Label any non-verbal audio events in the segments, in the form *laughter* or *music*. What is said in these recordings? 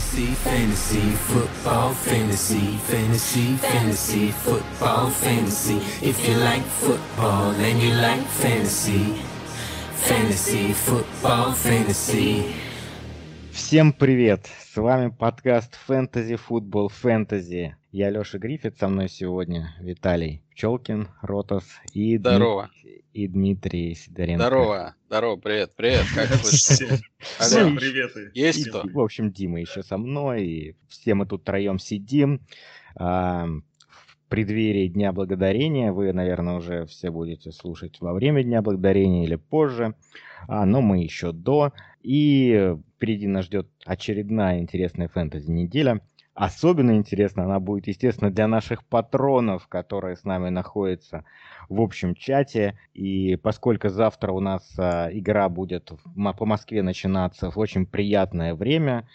Fantasy, fantasy, football, fantasy, fantasy, fantasy, football, fantasy. If you like football and you like fantasy, fantasy, football, fantasy. Всем привет! С вами подкаст Fantasy Football Fantasy. Я Леша Гриффит, со мной сегодня Виталий Пчелкин, Ротос и, Здорово. Дми- и Дмитрий Сидоренко. Здорово, здорово, привет, привет, как вы? Всем приветы. Есть кто? в общем, Дима еще со мной, и все мы тут троем сидим. а, в преддверии Дня Благодарения. Вы, наверное, уже все будете слушать во время Дня Благодарения или позже. А, но мы еще до. И впереди нас ждет очередная интересная фэнтези-неделя. Особенно интересно она будет, естественно, для наших патронов, которые с нами находятся в общем чате. И поскольку завтра у нас а, игра будет по Москве начинаться в очень приятное время,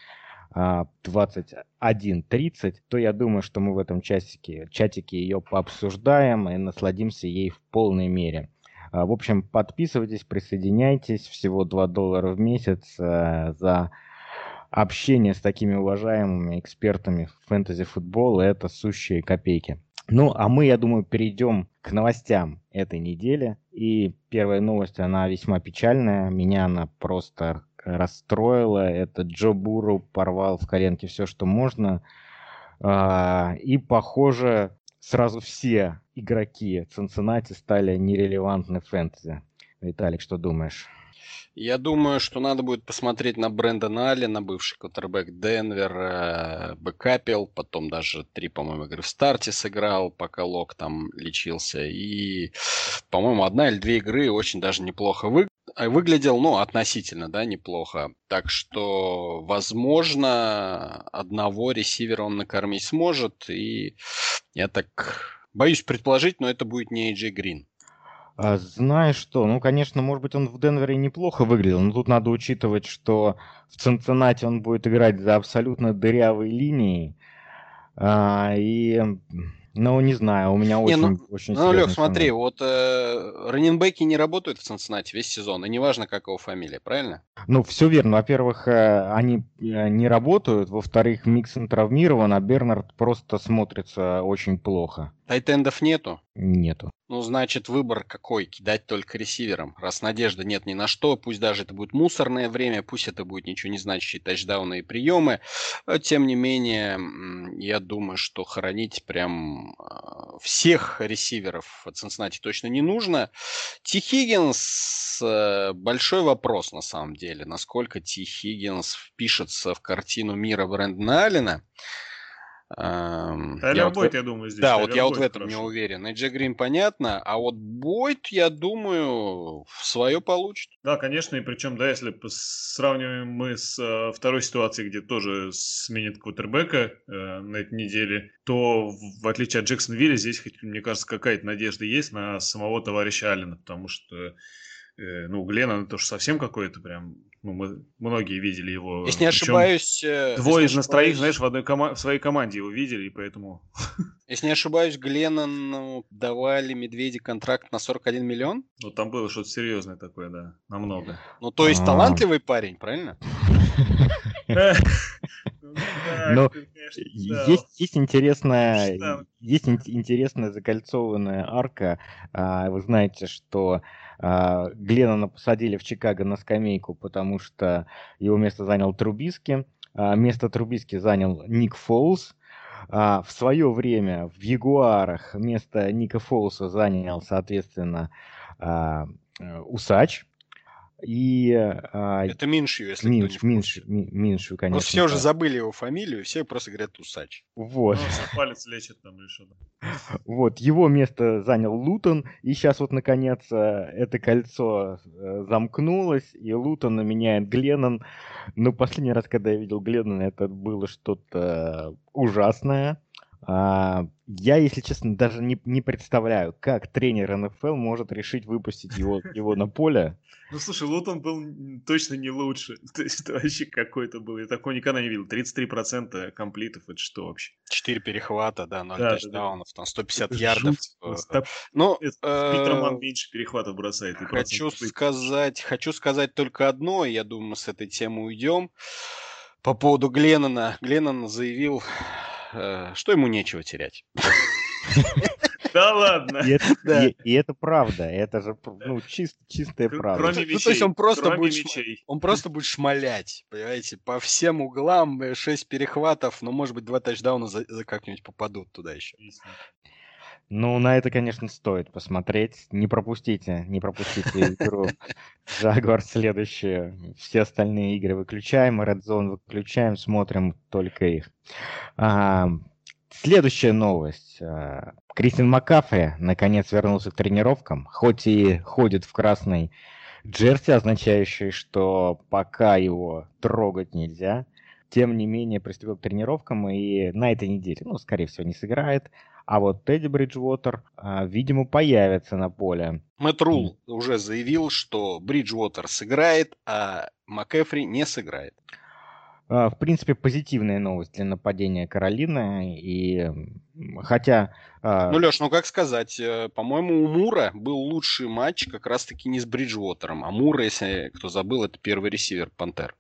а, 21.30, то я думаю, что мы в этом часике, чатике ее пообсуждаем и насладимся ей в полной мере. А, В общем, подписывайтесь, присоединяйтесь. Всего 2 доллара в месяц за общение с такими уважаемыми экспертами фэнтези-футбола. Это сущие копейки. Ну, а мы, я думаю, перейдем к новостям этой недели. И первая новость, она весьма печальная. Меня она просто расстроила. Это Джо Буру порвал в коленке все, что можно. А, И, похоже, сразу все игроки Цинциннати стали нерелевантны в фэнтези. Виталик, что думаешь? Я думаю, что надо будет посмотреть на Брэндона Аллена, бывший квотербек Денвер, э, бэкапил, потом даже три, по-моему, игры в старте сыграл, пока Лок там лечился. И, по-моему, одна или две игры очень даже неплохо вы- э, выглядел, ну, относительно, да, неплохо. Так что, возможно, одного ресивера он накормить сможет, и я так боюсь предположить, но это будет не AJ Грин. А, знаешь что, ну, конечно, может быть, он в Денвере неплохо выглядел, но тут надо учитывать, что в Цинциннати он будет играть за абсолютно дырявой линией. А, и, ну, не знаю, у меня Не, очень, ну- очень Ну, Лех, смотри, вот э, раненбеки не работают в Цинциннати весь сезон, и неважно, как его фамилия, правильно? Ну, все верно. Во-первых, э, они э, не работают. Во-вторых, Миксон травмирован, а Бернард просто смотрится очень плохо. Тайтендов нету. Нету. Ну, значит, выбор какой? Кидать только ресивером. Раз надежды нет ни на что, пусть даже это будет мусорное время, пусть это будет ничего не значащие тачдауны и приемы. э, Тем не менее, я думаю, что хоронить прям э, всех ресиверов в Цинциннати точно не нужно. Ти Хиггинс, э, большой вопрос на самом деле, насколько Ти Хиггинс впишется в картину мира Брэндона Аллена. Эм, я Тайлер вот я думаю, здесь. да, вот я вот в этом не хорошо. уверен. Эйджи Грин понятно, а вот Бойд, я думаю, в свое получит. Да, конечно, и причем, да, если сравниваем мы с э, второй ситуацией, где тоже сменит квотербека э, на этой неделе, то в, в отличие от Джексонвилля здесь, хоть, мне кажется, какая-то надежда есть на самого товарища Аллена, потому что э, ну, Глена это тоже совсем какой-то прям, ну, мы многие видели его. Если не ошибаюсь... э, Двое из нас троих, знаешь, в, одной кома- в своей команде его видели, и поэтому... *laughs* Если не ошибаюсь, Гленнону давали Медведи контракт на 41 миллион. Ну, там было что-то серьезное такое, да, намного. Ну, то есть А. талантливый парень, правильно? *laughs* *laughs* Конечно, да. Есть, есть интересная, Штанг. есть ин- интересная закольцованная арка. А, Вы знаете, что а, Гленнона посадили в Чикаго на скамейку, потому что его место занял Трубиски. А, Место Трубиски занял Ник Фолс. А, В свое время в Ягуарах место Ника Фолса занял, соответственно, а, э, Усач. И а, Это Миншью, если Минш, кто не. Минш, Ми- Миншу, конечно. Просто все уже забыли его фамилию, все просто говорят Усач. Вот. Ну, палец лечит там или что-то. Вот, его место занял Лутон, и сейчас вот, наконец, э, это кольцо э, замкнулось, и Лутона меняет Гленнон. Но последний раз, когда я видел Гленнона, это было что-то ужасное. А, я, если честно, даже не, не представляю, как тренер НФЛ может решить выпустить его, *laughs* его на поле. Ну, слушай, Лутон был точно не лучше. *laughs* То есть это вообще какой-то был. Я такого никогда не видел. 33% комплитов, это что вообще? Четыре перехвата, да, 0 Да, да, да. тачдаунов, там 150 Это ярдов. жуть. Так, Ну, э, Питер Ман меньше перехватов бросает. Хочу сказать, хочу сказать только одно, я думаю, мы с этой темы уйдем. По поводу Гленнона. Гленнон заявил, что ему нечего терять. Да ладно. И это, да. и, и это правда. Это же ну, чист, чистая правда. Кроме мечей, ну, то есть он просто, будет, мечей. он просто будет шмалять, понимаете, по всем углам, 6 э, перехватов, но, может быть, два тачдауна за, за как-нибудь попадут туда еще. Ну, на это, конечно, стоит посмотреть. Не пропустите, не пропустите игру Jaguar следующие. Все остальные игры выключаем, Red Zone выключаем, смотрим только их. А, следующая новость. А, Кристин Макафе наконец вернулся к тренировкам, хоть и ходит в красной джерси, означающей, что пока его трогать нельзя. Тем не менее, приступил к тренировкам и на этой неделе, ну, скорее всего, не сыграет. А вот Тедди Бриджвотер, а, видимо, появится на поле. Мэтт Рул уже заявил, что Бриджвотер сыграет, а МакЭфри не сыграет. А, в принципе, позитивная новость для нападения Каролины. И хотя... А, ну, Леш, ну как сказать, э, по-моему, у Мура был лучший матч как раз-таки не с Бриджвотером. А Мура, если кто забыл, это первый ресивер Пантер.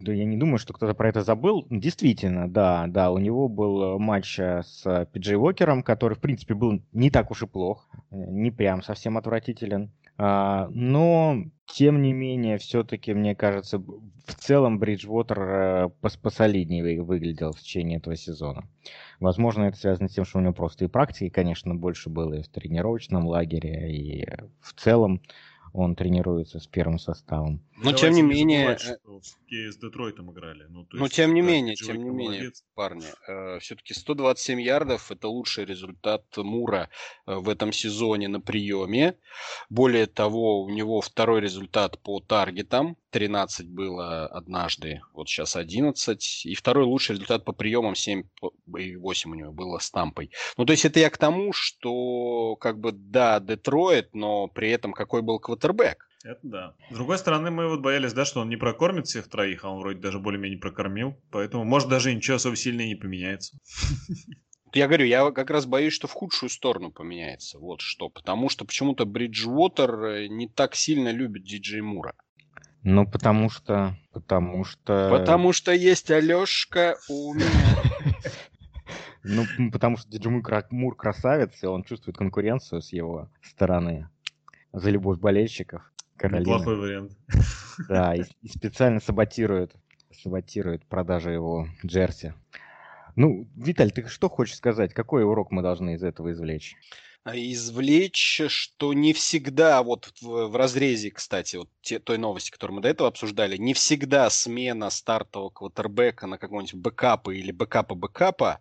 Да я не думаю, что кто-то про это забыл. Действительно, да, да, у него был э, матч э, с Пиджей Уокером, который, в принципе, был не так уж и плох, э, не прям совсем отвратителен. А, но, тем не менее, все-таки, мне кажется, в целом Бриджвотер посолиднее выглядел в течение этого сезона. Возможно, это связано с тем, что у него просто и практики, конечно, больше было и в тренировочном лагере, и в целом он тренируется с первым составом. Но тем не менее... Забывать, э, с Детройтом играли. Ну, Но есть, тем не менее, тем не менее, парни, э, все-таки 127 ярдов это лучший результат Мура э, в этом сезоне на приеме. Более того, у него второй результат по таргетам. 13 было однажды, вот сейчас 11. И второй лучший результат по приемам 7 и 8 у него было с Тампой. Ну, то есть это я к тому, что как бы да, Детройт, но при этом какой был квотербек. Это да. С другой стороны, мы вот боялись, да, что он не прокормит всех троих, а он вроде даже более-менее прокормил. Поэтому, может, даже ничего особо сильно не поменяется. Я говорю, я как раз боюсь, что в худшую сторону поменяется. Вот что. Потому что почему-то Бриджвотер э, не так сильно любит Диджей Мура. Ну, потому что... Потому что... Потому что есть Алешка у меня. *laughs* Ну, потому что Диджей Мур красавец, и он чувствует конкуренцию с его стороны за любовь болельщиков. Каролина. Неплохой вариант. Да, и, *laughs* и специально саботирует, саботирует продажу его джерси. Ну, Виталь, ты что хочешь сказать? Какой урок мы должны из этого извлечь? А, извлечь, что не всегда, вот в, в разрезе, кстати, вот те, той новости, которую мы до этого обсуждали, не всегда смена стартового квотербека на какого-нибудь бэкапа или бэкапа-бэкапа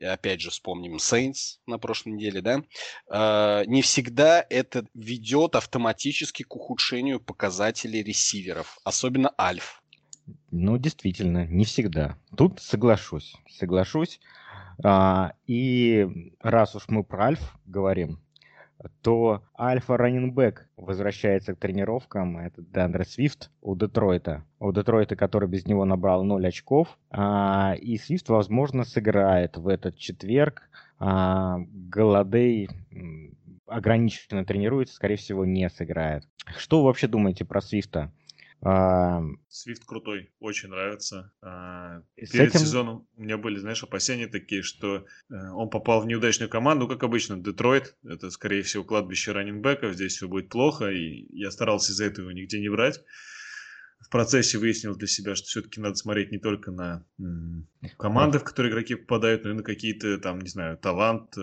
опять же вспомним Saints на прошлой неделе, да, э, не всегда это ведет автоматически к ухудшению показателей ресиверов, особенно альф. Ну, действительно, не всегда. Тут соглашусь, соглашусь. А, и раз уж мы про альф говорим, то альфа раннинбэк возвращается к тренировкам. Это Дандре Свифт у Детройта. У Детройта, который без него набрал 0 очков. А, и Свифт, возможно, сыграет в этот четверг. А, Голодей ограниченно тренируется, скорее всего, не сыграет. Что вы вообще думаете про Свифта? Свифт крутой, очень нравится. А, перед этим... сезоном у меня были, знаешь, опасения такие, что э, он попал в неудачную команду, как обычно, Детройт. Это, скорее всего, кладбище раненбеков, здесь все будет плохо, и я старался из-за этого нигде не брать в процессе выяснил для себя, что все-таки надо смотреть не только на команды, в которые игроки попадают, но и на какие-то там, не знаю, талант, э,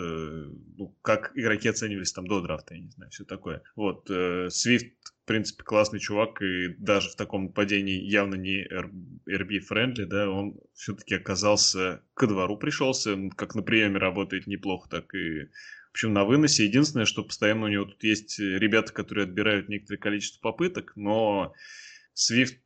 ну, как игроки оценивались там до драфта, я не знаю, все такое. Вот, Свифт, э, в принципе, классный чувак, и даже в таком падении явно не RB-friendly, да, он все-таки оказался, ко двору пришелся, как на приеме работает неплохо, так и в общем, на выносе. Единственное, что постоянно у него тут есть ребята, которые отбирают некоторое количество попыток, но Swift,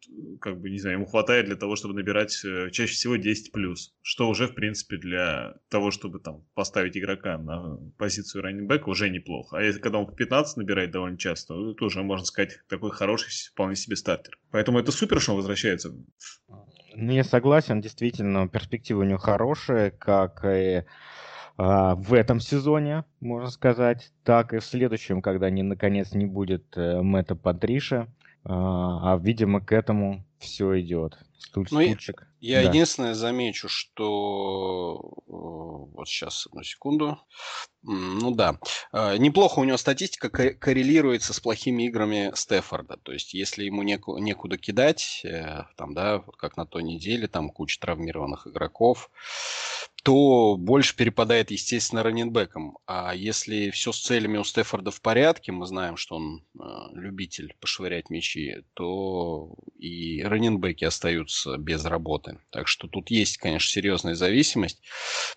как бы, не знаю, ему хватает для того, чтобы набирать э, чаще всего 10 плюс, что уже, в принципе, для того, чтобы там поставить игрока на позицию раннинбека уже неплохо. А если когда он по 15 набирает довольно часто, то уже, можно сказать, такой хороший, вполне себе стартер. Поэтому это супер, что он возвращается. Ну, я согласен, действительно, перспективы у него хорошие, как и а, в этом сезоне, можно сказать, так и в следующем, когда не, наконец не будет э, Мэтта Патриша. А, а, видимо, к этому все идет. Стуч, ну, стучек. Я, я да. единственное замечу, что вот сейчас одну секунду. Ну да, а, неплохо у него статистика коррелируется с плохими играми Стефорда. То есть, если ему неку, некуда кидать, э, там, да, как на той неделе, там куча травмированных игроков, то больше перепадает, естественно, раненбеком. А если все с целями у Стефорда в порядке, мы знаем, что он э, любитель пошвырять мячи, то и раненбеки остаются без работы. Так что тут есть, конечно, серьезная зависимость.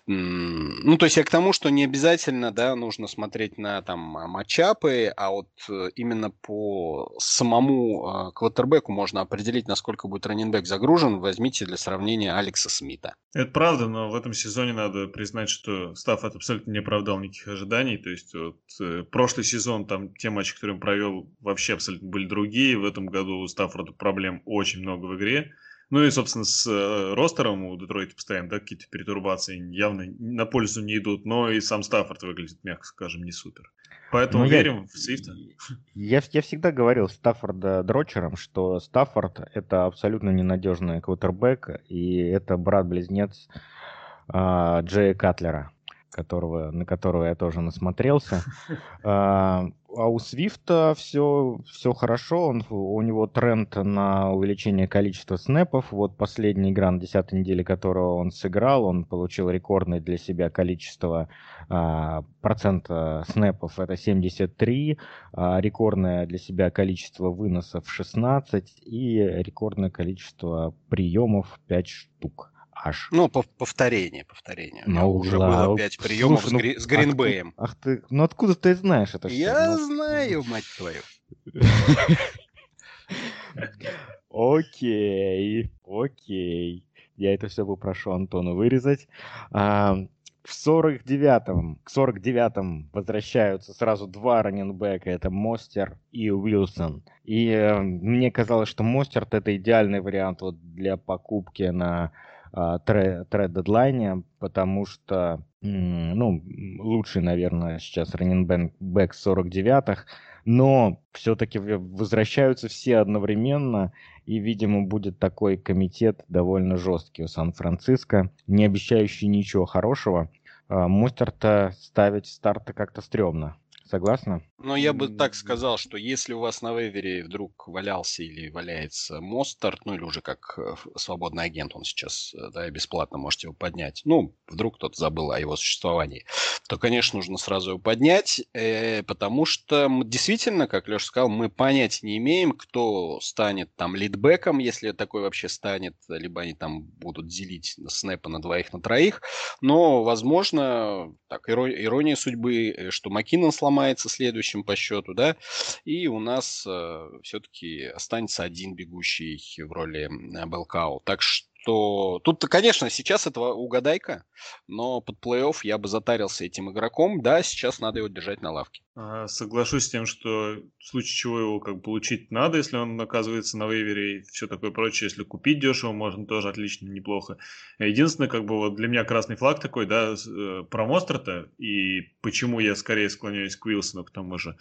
Ну, то есть я к тому, что не обязательно, да, нужно смотреть на там матчапы, а вот э, именно по самому э, квотербеку можно определить, насколько будет раненбек загружен. Возьмите для сравнения Алекса Смита. Это правда, но в этом сезоне надо признать, что Стаффорд абсолютно не оправдал никаких ожиданий. То есть вот, э, прошлый сезон, там те матчи, которые он провел, вообще абсолютно были другие. В этом году у Стаффорда проблем очень много в игре. Ну и, собственно, с э, ростером у Детройта постоянно да, какие-то перетурбации явно на пользу не идут, но и сам Стаффорд выглядит, мягко скажем, не супер. Поэтому ну, верим я, в Свифта. Я, я всегда говорил Стаффорда дрочером, что Стаффорд это абсолютно ненадежный квотербек, и это брат-близнец э, Джея Катлера которого, на которого я тоже насмотрелся. *laughs* А, а у Свифта все, все хорошо, он, у него тренд на увеличение количества снэпов. Вот последняя игра на 10 неделе, которого он сыграл, он получил рекордное для себя количество а, процента снэпов, это 73, а, рекордное для себя количество выносов 16 и рекордное количество приемов 5 штук аж. Ну, повторение, повторение. Ну, уже было пять приемов Слушай, с, гри- ну, с Гринбеем. Ах ты, ах ты, ну откуда ты знаешь это? Я ну, знаю, мать твою. Окей, окей. Я это все попрошу Антону вырезать. А, в 49-м, к 49-м возвращаются сразу два раненбека. Это Мостер и Уилсон. И э, мне казалось, что Мостер это идеальный вариант вот для покупки на тред-дедлайне, потому что ну, лучший, наверное, сейчас раненбэк 49-х, но все-таки возвращаются все одновременно, и, видимо, будет такой комитет довольно жесткий у Сан-Франциско, не обещающий ничего хорошего. А, Мустер-то ставить старта как-то стрёмно. Согласна? Но я бы так сказал, что если у вас на вейвере вдруг валялся или валяется Мостарт, ну или уже как э, свободный агент он сейчас, э, да, бесплатно можете его поднять, ну, вдруг кто-то забыл о его существовании, то, конечно, нужно сразу его поднять, э, потому что мы, действительно, как Леша сказал, мы понятия не имеем, кто станет там лидбеком, если такой вообще станет, либо они там будут делить снэпы на двоих, на троих, но, возможно, так, ирония судьбы, что Маккинон сломается следующий следующем по счету, да, и у нас э, все-таки останется один бегущий в роли Белкау. Так что тут, конечно, сейчас этого угадайка, но под плей-офф я бы затарился этим игроком. Да, сейчас надо его держать на лавке. Соглашусь с тем, что в случае чего его как получить надо, если он оказывается на вейвере и все такое прочее. Если купить дешево, можно тоже отлично, неплохо. Единственное, как бы вот для меня красный флаг такой, да, э, про Мостерта, и почему я скорее склоняюсь к Уилсону к тому же.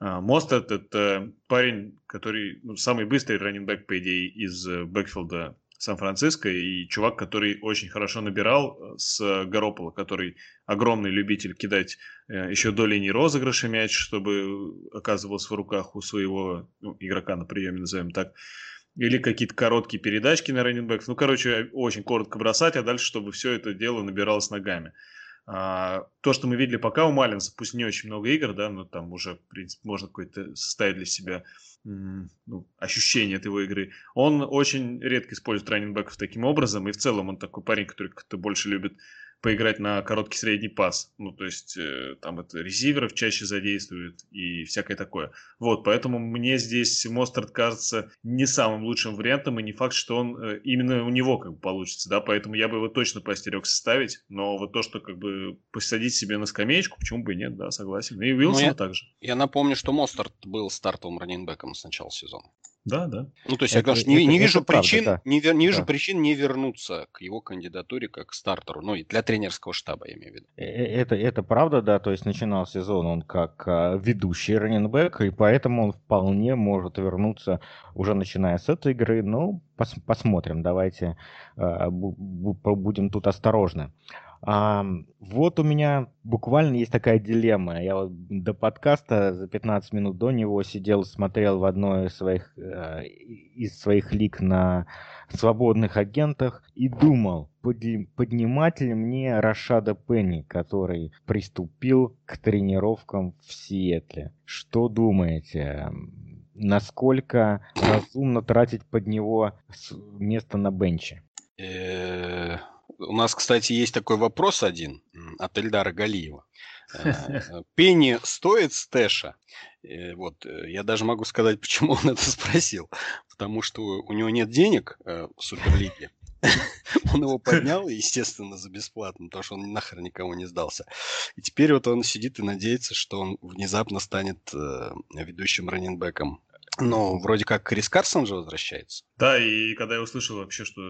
А, Мостерт – это парень, который ну, самый быстрый раненбэк, по идее, из э, бэкфилда Сан-Франциско, и чувак, который очень хорошо набирал э, с Гаропола, который огромный любитель кидать э, еще до линии розыгрыша мяч, чтобы оказывался в руках у своего ну, игрока на приеме, назовем так. Или какие-то короткие передачки на раненбэков. Ну, короче, очень коротко бросать, а дальше, чтобы все это дело набиралось ногами. А, то, что мы видели пока у Малинса, пусть не очень много игр, да, но там уже, в принципе, можно какой-то составить для себя ну, ощущение от его игры. Он очень редко использует раненбеков таким образом, и в целом он такой парень, который как-то больше любит поиграть на короткий средний пас. Ну, то есть, э, там это резиверов чаще задействует и всякое такое. Вот, поэтому мне здесь Мостард кажется не самым лучшим вариантом, и не факт, что он э, именно у него как бы получится, да, поэтому я бы его точно поостерегся ставить, но вот то, что как бы посадить себе на скамеечку, почему бы и нет, да, согласен. И Уилсона ну, также. Я напомню, что Мостард был стартовым раненбеком с начала сезона. Да, да. Ну, то есть, это, я, конечно, не, не вижу причин, правда, да. не, не вижу да. причин не вернуться к его кандидатуре как к стартеру, ну, и для тренерского штаба, я имею в виду. Э, э, это, это правда, да, то есть начинал сезон он как а, ведущий раненбэк, и поэтому он вполне может вернуться уже начиная с этой игры, ну, пос, посмотрим, давайте а, будем тут осторожны. А, вот у меня буквально есть такая дилемма. Я вот до подкаста за 15 минут до него сидел, смотрел в одной из своих, э, из своих лик на свободных агентах и думал, поднимать ли мне Рашада Пенни, который приступил к тренировкам в Сиэтле. Что думаете? Насколько разумно тратить под него место на бенче? У нас, кстати, есть такой вопрос один от Эльдара Галиева. *laughs* Э, Пенни стоит стэша? Э, вот, э, я даже могу сказать, *laughs* почему он это спросил. Потому что у него нет денег в Суперлиге. *laughs* Он его поднял, естественно, за бесплатно, потому что он нахер никому не сдался. И теперь вот он сидит и надеется, что он внезапно станет ведущим раненбеком но вроде как Крис Карсон же возвращается. Да, и когда я услышал вообще, что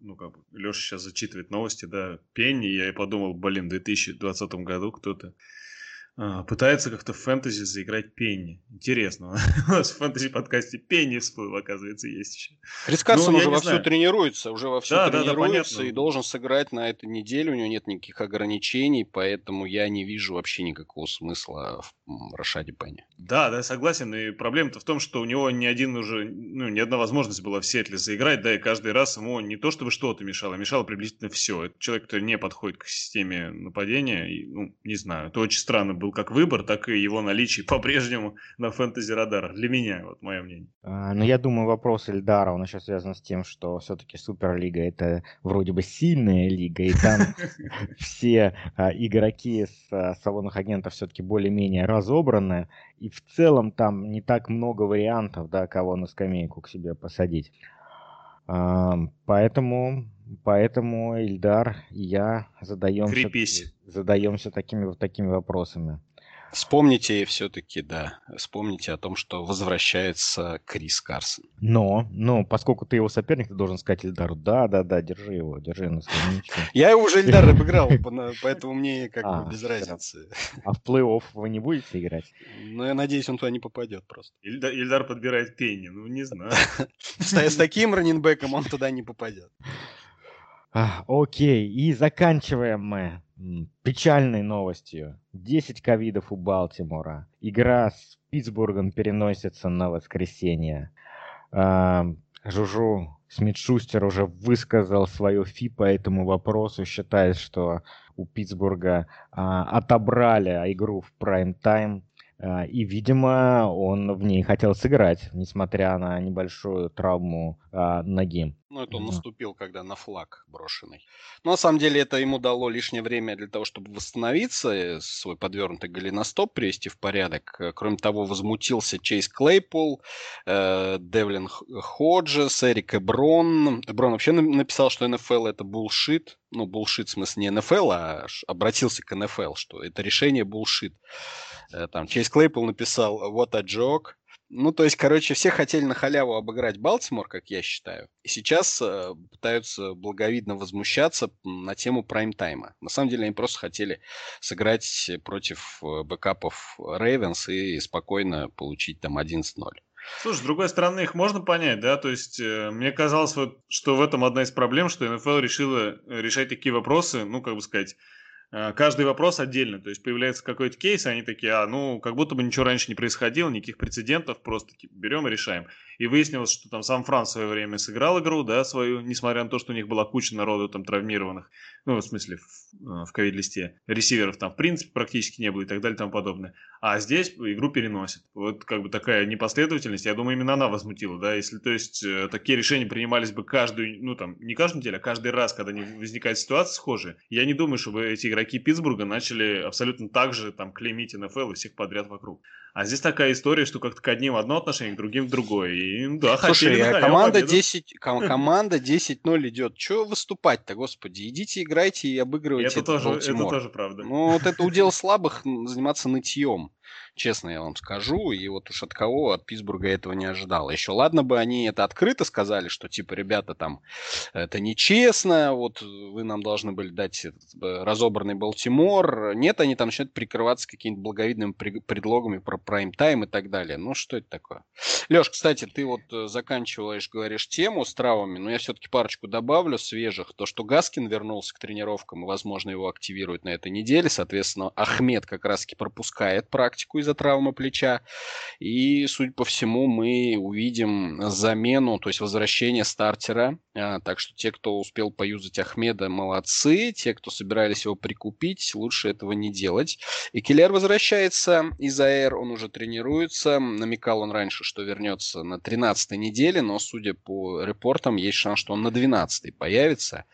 ну, как бы, Леша сейчас зачитывает новости, да, Пенни, я и подумал, блин, в 2020 году кто-то а, пытается как-то в фэнтези заиграть Пенни. Интересно. *laughs* У нас в фэнтези-подкасте Пенни всплыл, оказывается, есть еще. Крис Карсон ну, уже вовсю знаю. тренируется, уже вовсю да, тренируется да, да, и должен сыграть на этой неделе. У него нет никаких ограничений, поэтому я не вижу вообще никакого смысла в Рашаде Пенни. Да, да, согласен. И проблема-то в том, что у него ни один уже, ну, ни одна возможность была в Сетле заиграть, да, и каждый раз ему не то чтобы что-то мешало, мешало приблизительно все. Это человек, который не подходит к системе нападения, и, ну, не знаю, это очень странно был как выбор, так и его наличие *laughs* по-прежнему на фэнтези радарах. Для меня, вот мое мнение. А, ну, я думаю, вопрос Эльдара, он еще связан с тем, что все-таки Суперлига это вроде бы сильная лига, и там *laughs* все а, игроки с а, салонных агентов все-таки более-менее разобраны, и в целом там не так много вариантов, да, кого на скамейку к себе посадить. Поэтому, поэтому Ильдар и я задаемся, задаемся такими вот такими вопросами. Вспомните все-таки, да, вспомните о том, что возвращается Крис Карсон. Но, но, поскольку ты его соперник, ты должен сказать Ильдару, да, да, да, держи его, держи на скамеечке. *laughs* Я его уже Ильдар *laughs* обыграл, поэтому мне как бы а, без разницы. А в плей-офф вы не будете играть? Ну, я надеюсь, он туда не попадет просто. Ильдар подбирает Пенни, ну, не знаю. *laughs* С таким раненбеком он туда не попадет. Окей, и заканчиваем мы печальной новостью. 10 ковидов у Балтимора. Игра с Питтсбургом переносится на воскресенье. А, Жужу Смитшустер уже высказал свое фи по этому вопросу, считает, что у Питтсбурга а, отобрали игру в прайм-тайм. А, и, видимо, он в ней хотел сыграть, несмотря на небольшую травму а, ноги. Ну, это он наступил, когда на флаг брошенный. Но на самом деле это ему дало лишнее время для того, чтобы восстановиться, э, свой подвернутый голеностоп привести в порядок. Э, кроме того, возмутился Чейз Клейпол, э, Девлин Ходжес, Эрик Эброн. Эброн вообще написал, что НФЛ это булшит. Ну, булшит в смысле не НФЛ, а обратился к НФЛ, что это решение булшит. Э, там Чейз Клейпол написал «What a joke», ну, то есть, короче, все хотели на халяву обыграть Балтимор, как я считаю. И сейчас э, пытаются благовидно возмущаться на тему прайм-тайма. На самом деле, они просто хотели сыграть против э, бэкапов Рейвенс и спокойно получить там 11-0. Слушай, с другой стороны, их можно понять, да, то есть э, мне казалось, вот, что в этом одна из проблем, что НФЛ решила решать такие вопросы, ну, как бы сказать, Э, каждый вопрос отдельно. То есть появляется какой-то кейс, и они такие, а, ну, как будто бы ничего раньше не происходило, никаких прецедентов, просто типа, берем и решаем. И выяснилось, что там сам Франц в свое время сыграл игру, да, свою, несмотря на то, что у них была куча народу там травмированных, ну, в смысле, в, э, в ковид-листе, ресиверов там в принципе практически не было и так далее и тому подобное. А здесь игру переносят. Вот как бы такая непоследовательность, я думаю, именно она возмутила, да, если, то есть, э, такие решения принимались бы каждую, ну, там, не каждую неделю, а каждый раз, когда возникает ситуация схожая, я не думаю, чтобы эти игроки игроки Питтсбурга начали абсолютно так же там клеймить НФЛ и всех подряд вокруг. А здесь такая история, что как-то к одним одно отношение, к другим другое. И, да, Слушай, а команда 10, *laughs* команда 10-0 идет. Чего выступать-то, господи? Идите, играйте и обыгрывайте это тоже, это тоже правда. Ну, вот это удел слабых заниматься нытьем честно я вам скажу. И вот уж от кого, от Питтсбурга этого не ожидал. Еще ладно бы они это открыто сказали, что типа, ребята, там, это нечестно, вот вы нам должны были дать этот, э, разобранный Балтимор. Нет, они там начинают прикрываться какими-то благовидными предлогами про прайм-тайм и так далее. Ну, что это такое? Леш, кстати, ты вот э, заканчиваешь, говоришь, тему с травмами, но я все-таки парочку добавлю свежих. То, что Гаскин вернулся к тренировкам, и, возможно, его активируют на этой неделе. Соответственно, Ахмед как раз-таки пропускает практику из из-за травмы плеча. И, судя по всему, мы увидим замену, то есть возвращение стартера. А, так что те, кто успел поюзать Ахмеда, молодцы. Те, кто собирались его прикупить, лучше этого не делать. И Келлер возвращается из АР, он уже тренируется. Намекал он раньше, что вернется на 13 неделе, но, судя по репортам, есть шанс, что он на 12 появится.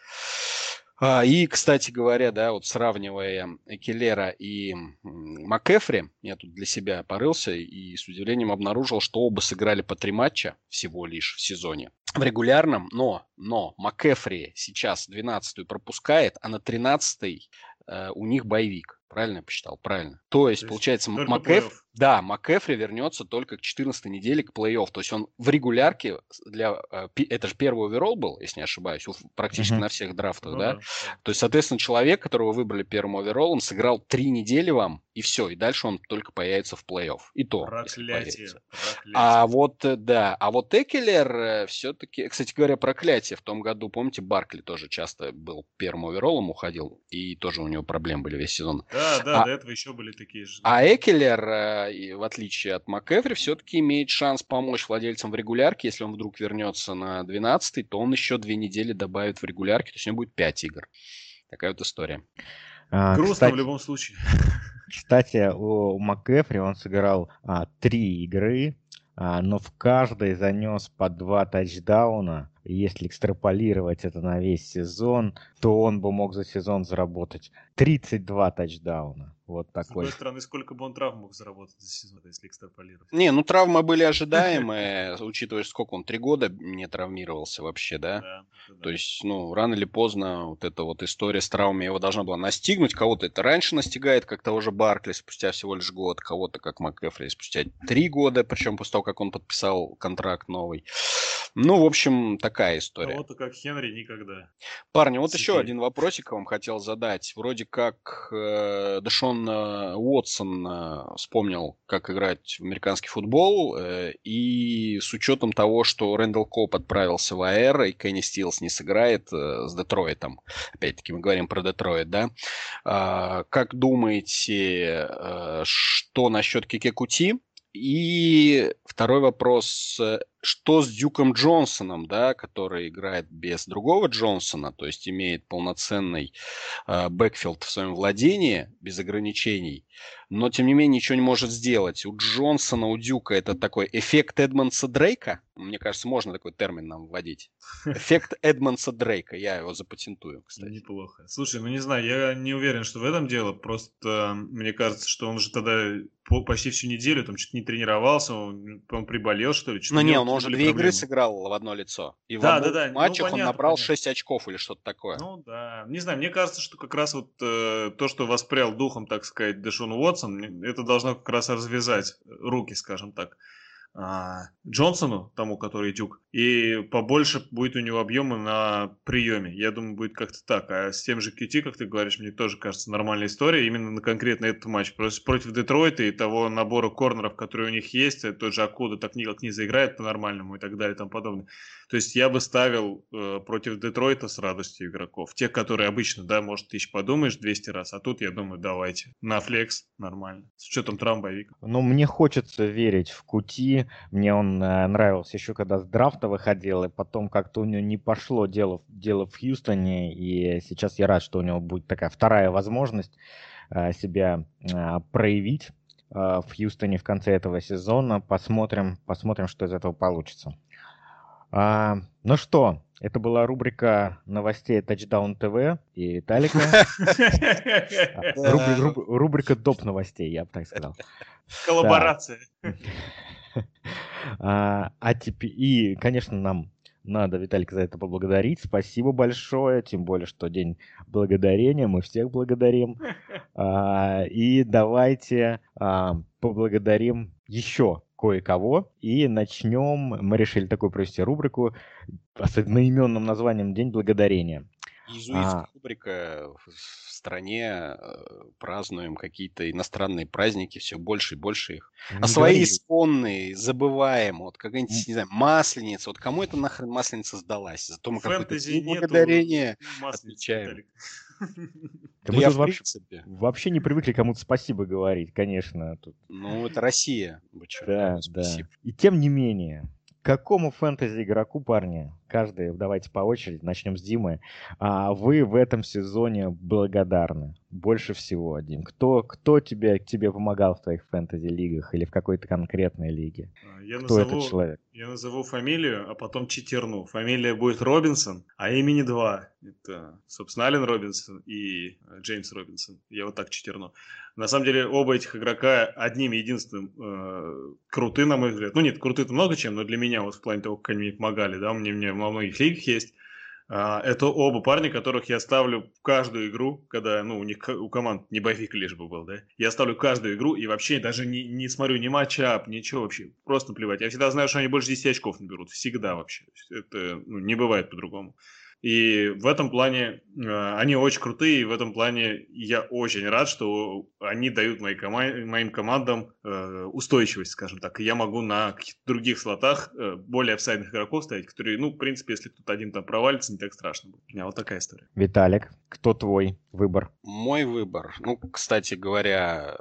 А, и, кстати говоря, да, вот сравнивая Келлера и МакЭфри, я тут для себя порылся и с удивлением обнаружил, что оба сыграли по три матча всего лишь в сезоне. В регулярном, но, но МакЭфри сейчас 12-ю пропускает, а на 13-й э, у них боевик. Правильно я посчитал? Правильно. То есть, То есть получается, МакЭф... Да, МакЭфри вернется только к 14 неделе к плей-офф. То есть он в регулярке для... Э, это же первый оверолл был, если не ошибаюсь, практически mm-hmm. на всех драфтах, ну, да? да? То есть, соответственно, человек, которого выбрали первым овероллом, сыграл три недели вам, и все. И дальше он только появится в плей-офф. И то, Проклятие. Проклятие. А вот, э, да, а вот Экелер э, все-таки... Кстати говоря, проклятие. В том году, помните, Баркли тоже часто был первым овероллом, уходил, и тоже у него проблемы были весь сезон. Да, да, а, до этого еще были такие же. А Экелер и в отличие от МакЭфри, все-таки имеет шанс помочь владельцам в регулярке. Если он вдруг вернется на 12 то он еще две недели добавит в регулярке, то есть у него будет 5 игр. Такая вот история. А, Грустно кстати, в любом случае. *laughs* Кстати, у МакЭфри он сыграл а, три игры, а, но в каждой занес по два тачдауна. Если экстраполировать это на весь сезон, то он бы мог за сезон заработать 32 тачдауна. Вот такой. С другой стороны, сколько бы он травм мог заработать за сезон, если экстраполировать? Не, ну травмы были ожидаемые, *laughs* учитывая, сколько он, три года не травмировался вообще, да? Да. То есть, ну, рано или поздно вот эта вот история с травмами его должна была настигнуть. Кого-то это раньше настигает, как того же Баркли, спустя всего лишь год, кого-то, как МакЭфри, спустя три года, причем после того, как он подписал контракт новый. Ну, в общем, такая история. Кого-то, как Хенри, никогда. Парни, вот Сидеть. еще один вопросик вам хотел задать. Вроде как э, Дэшон э, Уотсон э, вспомнил, как играть в американский футбол, э, и с учетом того, что Рэндалл Коп отправился в АР, и Кенни Стилс не сыграет с Детройтом, опять-таки мы говорим про Детройт, да, э, как думаете, что насчет Кики Кути? И второй вопрос. Э, что с Дюком Джонсоном, да, который играет без другого Джонсона, то есть имеет полноценный э, бэкфилд в своем владении, без ограничений, но тем не менее ничего не может сделать. У Джонсона, у Дюка это такой эффект Эдмондса Дрейка. Мне кажется, можно такой термин нам вводить. *laughs* Эффект Эдмондса Дрейка. Я его запатентую, кстати. Неплохо. Слушай, ну не знаю, я не уверен, что в этом дело. Просто мне кажется, что он же тогда почти всю неделю там что-то не тренировался, он, он приболел, что ли. Ну не, он уже две проблемы. игры сыграл в одно лицо. И да, в да, да. Ну, матчах ну, понятно, он набрал понятно. 6 очков или что-то такое. Ну да. Не знаю, мне кажется, что как раз вот э, то, что воспрял духом, так сказать, Дэшон Уотсон, это должно как раз развязать руки, скажем так а, Джонсону, тому, который Дюк, и побольше будет у него объема на приеме. Я думаю, будет как-то так. А с тем же QT, как ты говоришь, мне тоже кажется нормальная история именно на конкретно этот матч. Просто против Детройта и того набора корнеров, которые у них есть, тот же Акуда так никак не заиграет по-нормальному и так далее и тому подобное. То есть я бы ставил э, против Детройта с радостью игроков. Те, которые обычно, да, может, тысяч подумаешь 200 раз, а тут я думаю, давайте. На флекс нормально. С учетом травм боевика. Ну, мне хочется верить в Кути. Мне он э, нравился еще когда с драфта выходил, и потом как-то у него не пошло дело, дело в Хьюстоне, и сейчас я рад, что у него будет такая вторая возможность э, себя э, проявить в Хьюстоне в конце этого сезона. Посмотрим, посмотрим, что из этого получится. А, ну что, это была рубрика новостей Touchdown ТВ и Талика. *laughs* Рубрика доп новостей, я бы так сказал. Коллаборация. *laughs* А, а теперь, и, конечно, нам надо Виталика за это поблагодарить. Спасибо большое, тем более, что День Благодарения, мы всех благодарим. *laughs* А, и давайте а, поблагодарим еще кое-кого. И начнем, мы решили такую провести рубрику с одноименным названием «День Благодарения». Иезуитская а... рубрика в стране э, празднуем какие-то иностранные праздники, все больше и больше их. Не а свои исконные забываем. Вот какая-нибудь, не знаю, масленица. Вот кому это нахрен масленица сдалась? Зато мы какое-то благодарение отмечаем. Да мы тут вообще, вообще не привыкли кому-то спасибо говорить, конечно. Тут. Ну, это Россия. Да, да. И тем не менее, какому фэнтези игроку, парни, каждый, давайте по очереди, начнем с Димы, а вы в этом сезоне благодарны? Больше всего, Дим. Кто, кто тебе, тебе помогал в твоих фэнтези-лигах или в какой-то конкретной лиге? А, я кто назову, этот человек? Я назову фамилию, а потом читерну. Фамилия будет Робинсон, а имени два. Это, собственно, Ален Робинсон и э, Джеймс Робинсон. Я вот так читерну. На самом деле, оба этих игрока одним единственным э, круты, на мой взгляд. Ну, нет, круты-то много чем, но для меня вот в плане того, как они мне помогали, да, мне, мне во многих лигах есть. А, это оба парня, которых я ставлю в каждую игру, когда, ну, у них у команд не боевик лишь бы был, да. Я ставлю каждую игру и вообще даже не, не смотрю ни матчап, ничего вообще. Просто плевать. Я всегда знаю, что они больше 10 очков наберут. Всегда вообще. Это ну, не бывает по-другому. И в этом плане э, они очень крутые, и в этом плане я очень рад, что они дают моей кома- моим командам э, устойчивость, скажем так. И я могу на каких-то других слотах э, более офсайдных игроков ставить, которые, ну, в принципе, если кто-то один там провалится, не так страшно будет. У меня вот такая история. Виталик, кто твой выбор? Мой выбор. Ну, кстати говоря,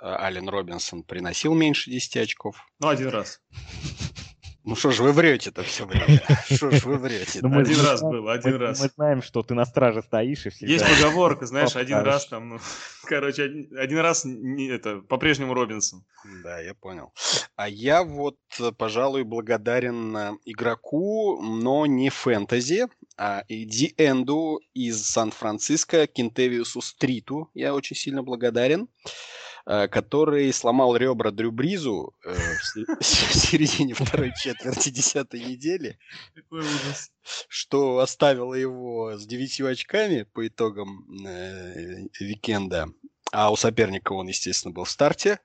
Ален Робинсон приносил меньше 10 очков. Ну, один раз. *laughs* Ну что ж вы врете-то все время? *laughs* Что ж вы врете? Ну, один раз был, один раз. Мы знаем, что ты на страже стоишь и всегда... Есть поговорка, *laughs* знаешь, один раз там, ну, *laughs* короче, один раз не это, по-прежнему Робинсон. Да, я понял. А я вот, пожалуй, благодарен э, игроку, но не фэнтези, а Ди Энду из Сан-Франциско, Кентевиусу Стриту. Я очень сильно благодарен. Который сломал ребра Дрю Бризу э, *laughs* в середине второй четверти десятой недели. Какой ужас. Что оставило его с девятью очками по итогам э, викенда. А у соперника он, естественно, был в старте.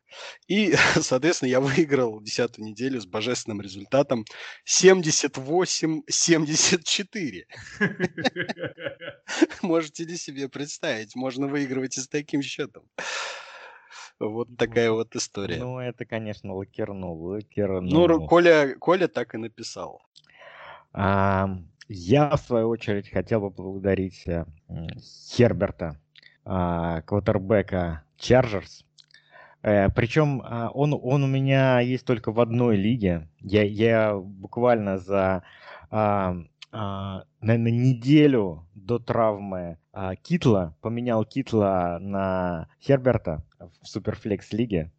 И, *laughs* соответственно, я выиграл десятую неделю с божественным результатом 78-74. *laughs* Можете ли себе представить? Можно выигрывать и с таким счетом. Вот такая вот история. Ну, это, конечно, лакернул, лакернул. Ну, Коля, Коля так и написал. А, я, в свою очередь, хотел бы поблагодарить э, Херберта, а, квотербека Чарджерс. Э, причем а, он, он у меня есть только в одной лиге. Я, я буквально за а, а, наверное, неделю до травмы Китла поменял Китла на Херберта в Суперфлекс лиге.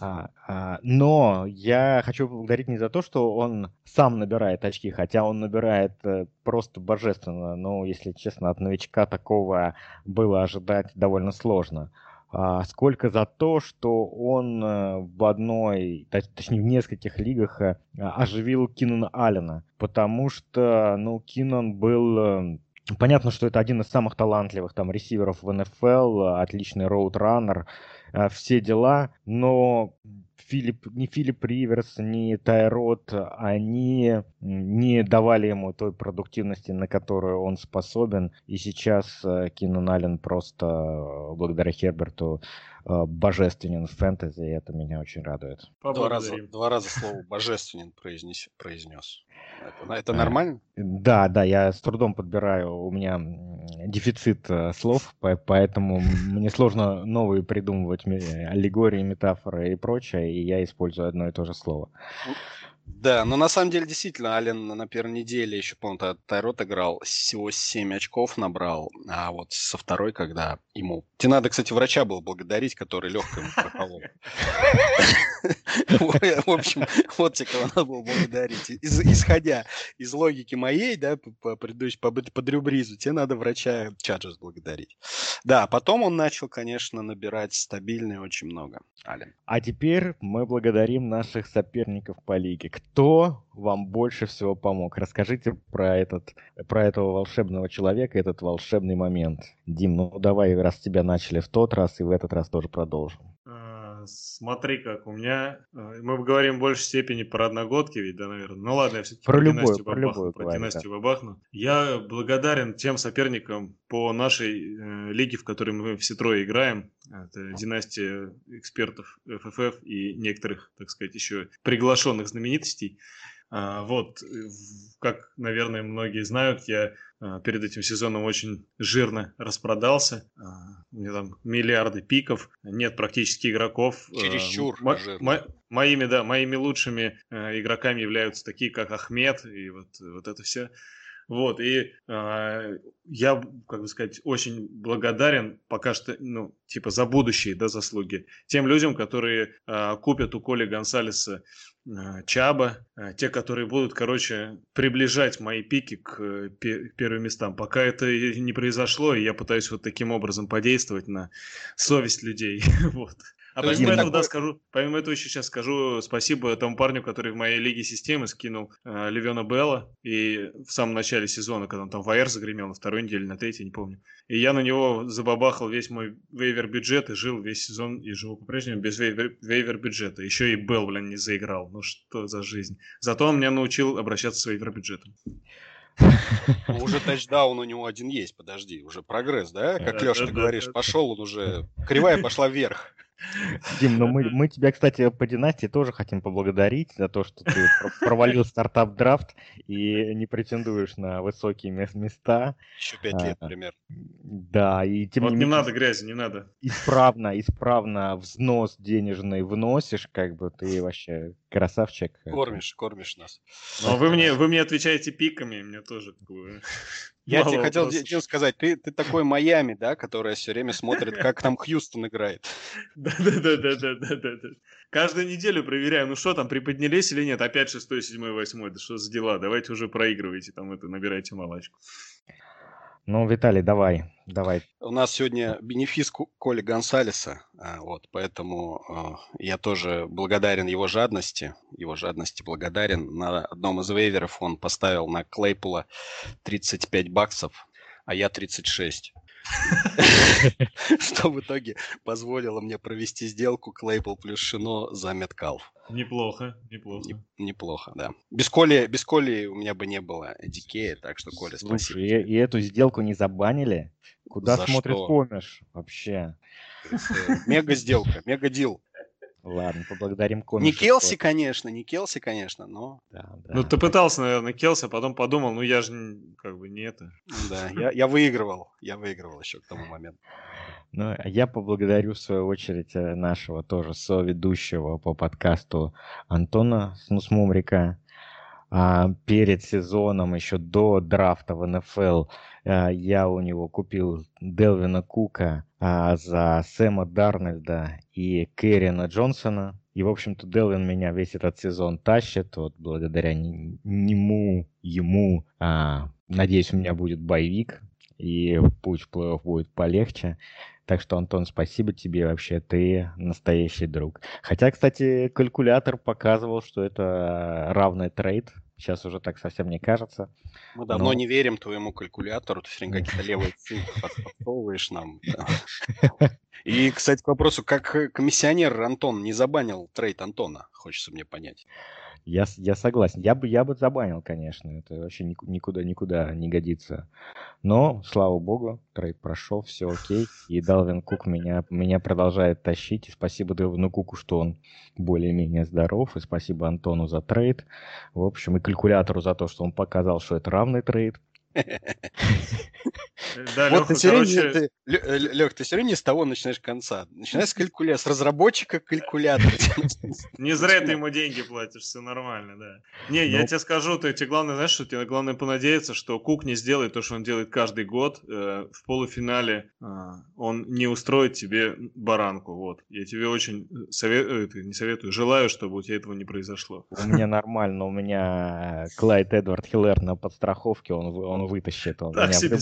А, а, но я хочу поблагодарить не за то, что он сам набирает очки, хотя он набирает э, просто божественно. Но, если честно, от новичка такого было ожидать довольно сложно а, сколько за то, что он э, в одной, точнее в нескольких лигах э, оживил Кинана Аллена, потому что, ну, Кинан был э, Понятно, что это один из самых талантливых там ресиверов в НФЛ, отличный роудраннер, все дела, но Филипп, ни Филипп Риверс, ни Тайрот, они не давали ему той продуктивности, на которую он способен. И сейчас э, Кинан Аллен просто э, благодаря Херберту э, божественен в фэнтези, и это меня очень радует. Два раза, два раза слово божественен произнес. произнес. Это, это нормально? Да, да, я с трудом подбираю, у меня дефицит слов, поэтому мне сложно новые придумывать аллегории, метафоры и прочее, и я использую одно и то же слово. Да, но на самом деле действительно Ален на первой неделе еще, по-моему, Тайрот играл, всего 7 очков набрал, а вот со второй, когда ему... Тебе надо, кстати, врача было благодарить, который легко ему проколол. *laughs* В общем, вот тебе кого надо было благодарить. Исходя из логики моей, да, по предыдущей, по Дрю Бризу, тебе надо врача Чаджес благодарить. Да, потом он начал, конечно, набирать стабильно очень много. Ален. А теперь мы благодарим наших соперников по лиге. Кто вам больше всего помог? Расскажите про, этот, про этого волшебного человека, этот волшебный момент. Дим, ну давай, раз тебя начали в тот раз, и в этот раз тоже продолжим. А, смотри, как у меня... Э, мы говорим в большей степени про одногодки, ведь, да, наверное. Ну ладно, я все-таки про, про любую, про любую про династию да. бабахну. Я благодарен тем соперникам по нашей э, лиге, в которой мы все трое играем. Это династия экспертов ФФФ и некоторых, так сказать, еще приглашенных знаменитостей. А, вот, как, наверное, многие знают, я а, перед этим сезоном очень жирно распродался. А, у меня там миллиарды пиков, нет практически игроков. Чересчур мо- мо- моими, да, моими лучшими игроками являются такие, как Ахмед и вот, вот это все. Вот, и э, я, как бы сказать, очень благодарен пока что, ну, типа, за будущие, да, заслуги тем людям, которые э, купят у Коли Гонсалеса э, Чаба, э, те, которые будут, короче, приближать мои пики к э, первым местам. Пока это не произошло, и я пытаюсь вот таким образом подействовать на совесть людей, *laughs* вот. А То помимо этого, такой... да, скажу, помимо этого еще сейчас скажу спасибо тому парню, который в моей лиге системы скинул э, Левена Белла. И в самом начале сезона, когда он там в загремел на второй неделе, на третьей, не помню. И я на него забабахал весь мой вейвер бюджет и жил весь сезон, и живу по-прежнему без вейвер, вейвер бюджета. Еще и Белл, блин, не заиграл. Ну что за жизнь. Зато он меня научил обращаться с вейвер бюджетом. Ну, уже тачдаун у него один есть, подожди, уже прогресс, да? Как Леша, ты говоришь, пошел он уже, кривая пошла вверх. Дим, ну мы, мы тебя, кстати, по династии тоже хотим поблагодарить за то, что ты провалил стартап-драфт и не претендуешь на высокие места. Еще пять лет, а, например. Да, и тем вот не, не надо грязи, не надо. Исправно, исправно взнос денежный вносишь, как бы ты вообще красавчик. Кормишь, кормишь нас. Но вы мне, вы мне отвечаете пиками, мне тоже я тебе хотел Дим, сказать, ты, ты такой Майами, да, которая все время смотрит, как там Хьюстон играет. *laughs* Да-да-да-да-да-да. Каждую неделю проверяю, ну что там, приподнялись или нет, опять шестой, седьмой, восьмой, да что за дела, давайте уже проигрывайте, там это, набирайте малачку. Ну, Виталий, давай, давай. У нас сегодня бенефис Коли Гонсалеса, а, вот, поэтому э, я тоже благодарен его жадности, его жадности благодарен. На одном из вейверов он поставил на Клейпула 35 баксов, а я 36. *laughs* Что в итоге позволило мне провести сделку Клейпл плюс Шино за Меткалф. Неплохо, неплохо. неплохо, да. Без Коли, без Коли у меня бы не было Дикея, так что, Коля, спасибо. Слушай, и, и эту сделку не забанили? Куда за смотрит что? Комиш вообще? Мега сделка, мега дил. Ладно, поблагодарим Комиша. Не Келси, конечно, не Келси, конечно, но... Да, да. Ну, ты пытался, наверное, Келси, а потом подумал, ну, я же как бы не это. Да, я, я выигрывал, я выигрывал еще к тому моменту. Ну, а я поблагодарю, в свою очередь, э, нашего тоже соведущего по подкасту Антона Снусмумрика. А, перед сезоном, еще до драфта в НФЛ, а, я у него купил Делвина Кука а, за Сэма Дарнольда и Кэрина Джонсона. И, в общем-то, Делвин меня весь этот сезон тащит. Вот благодаря нему, ему, а, надеюсь, у меня будет боевик. И путь в плей-офф будет полегче. Так что, Антон, спасибо тебе вообще, ты настоящий друг. Хотя, кстати, калькулятор показывал, что это равный трейд Сейчас уже так совсем не кажется. Мы давно но... не верим твоему калькулятору, ты все время *laughs* какие-то левые цифры подсовываешь нам. *laughs* И, кстати, к вопросу, как комиссионер Антон не забанил трейд Антона, хочется мне понять. Я, я согласен. Я бы, я бы забанил, конечно. Это вообще никуда, никуда не годится. Но, слава богу, trade прошел, все окей. И Далвин Кук меня, меня продолжает тащить. И спасибо Далвину Куку, что он более-менее здоров. И спасибо Антону за trade. В общем, и калькулятору за то, что он показал, что это равный трейд. *laughs* Да, вот Леха, короче... ты, Лех, ты все равно не с того начинаешь конца. Начинаешь с калькулятора, с разработчика калькулятора. Не зря ты ему деньги платишь, все нормально, да. Не, я ну. тебе скажу, ты тебе главное, знаешь, что тебе главное понадеяться, что Кук не сделает то, что он делает каждый год. Э, в полуфинале а, он не устроит тебе баранку. Вот. Я тебе очень советую, э, не советую, желаю, чтобы у тебя этого не произошло. У меня нормально, у меня Клайд Эдвард Хиллер на подстраховке, он, он вытащит. Он так себе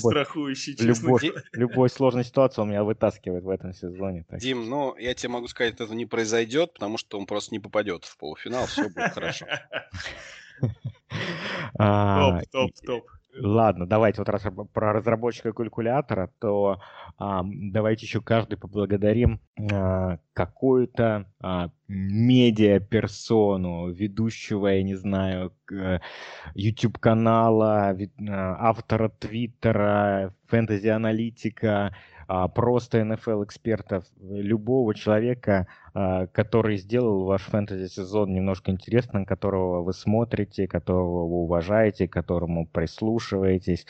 любой, страхующий, любой, любой сложной ситуации он меня вытаскивает в этом сезоне. Так. Дим, ну, я тебе могу сказать, это не произойдет, потому что он просто не попадет в полуфинал, все будет хорошо. *laughs* Топ, топ, топ. Ладно, давайте вот раз про разработчика калькулятора, то а, давайте еще каждый поблагодарим а, какую-то а, медиа-персону, ведущего, я не знаю, YouTube-канала, а, автора Твиттера, фэнтези-аналитика, просто NFL-экспертов, любого человека, а, который сделал ваш фэнтези-сезон немножко интересным, которого вы смотрите, которого вы уважаете, которому прислушиваетесь.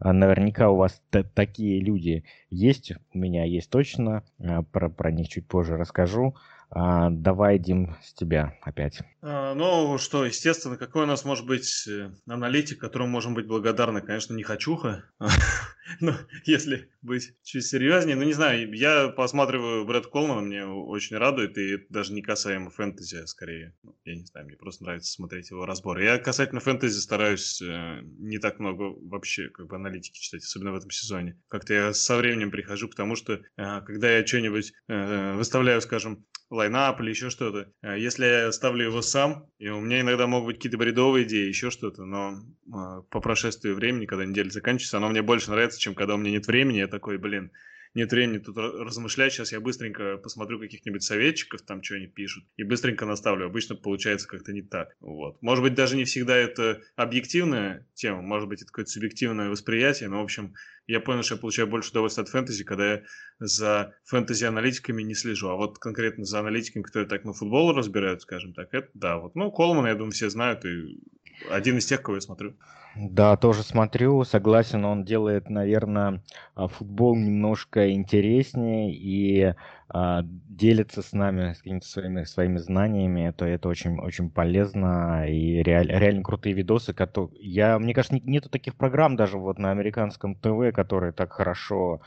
А, наверняка у вас такие люди есть, у меня есть точно, про, про них чуть позже расскажу. А, давай, Дим, с тебя опять. А, ну что, естественно, какой у нас может быть э, аналитик, которому можем быть благодарны? Конечно, не Хочуха. *laughs* *laughs* Но если быть чуть серьезнее, ну не знаю, я посматриваю Брэд Колмана, мне очень радует, и это даже не касаемо фэнтези, а скорее, ну, я не знаю, мне просто нравится смотреть его разборы. Я касательно фэнтези стараюсь э, не так много вообще как бы аналитики читать, особенно в этом сезоне. Как-то я со временем прихожу к тому, что э, когда я что-нибудь выставляю, скажем, лайнап или еще что-то. А если я ставлю его сам, и у меня иногда могут быть какие-то бредовые идеи, еще что-то, но а, по прошествии времени, когда неделя заканчивается, оно мне больше нравится, чем когда у меня нет времени, я такой, блин, нет времени тут размышлять, сейчас я быстренько посмотрю каких-нибудь советчиков, там что они пишут, и быстренько наставлю. Обычно получается как-то не так. Вот. Может быть, даже не всегда это объективная тема, может быть, это какое-то субъективное восприятие, но, в общем, я понял, что я получаю больше удовольствия от фэнтези, когда я за фэнтези-аналитиками не слежу. А вот конкретно за аналитиками, которые так на футбол разбирают, скажем так, это да. Вот. Ну, Колман, я думаю, все знают, и один из тех, кого я смотрю. Да, тоже смотрю, согласен, он делает, наверное, а, футбол немножко интереснее и а, делится с нами с какими-то своими, своими знаниями, то это очень, очень полезно и реаль, реально крутые видосы, которые... Я, мне кажется, нету таких программ даже вот на американском ТВ, которые так хорошо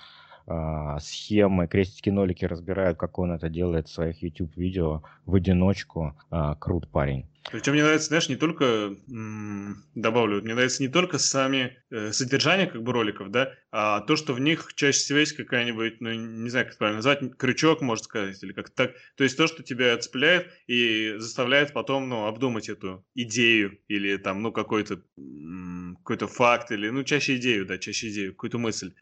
а, схемы, крестики-нолики разбирают, как он это делает в своих YouTube-видео в одиночку. А, крут парень. Причем мне нравится, знаешь, не только, м- добавлю, мне нравится не только сами э, содержание как бы роликов, да, а то, что в них чаще всего есть какая-нибудь, ну, не знаю, как правильно назвать, крючок, можно сказать, или как так. То есть то, что тебя цепляет и заставляет потом, ну, обдумать эту идею или там, ну, какой-то, м- какой-то факт или, ну, чаще идею, да, чаще идею, какую-то мысль.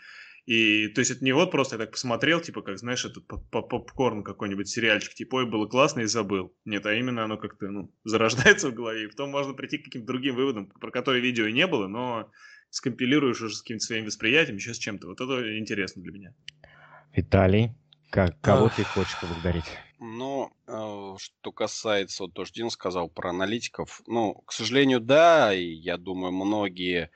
И, то есть, это не вот просто я так посмотрел, типа, как, знаешь, этот попкорн какой-нибудь, сериальчик, типа, ой, было классно и забыл. Нет, а именно оно как-то, ну, *laughs* зарождается в голове, и потом можно прийти к каким-то другим выводам, про которые видео и не было, но скомпилируешь уже с каким-то своим восприятием, еще с чем-то. Вот это интересно для меня. Виталий, как, кого ты хочешь поблагодарить? Ну, э, что касается, вот то, что Дин сказал про аналитиков, ну, к сожалению, да, и я думаю, многие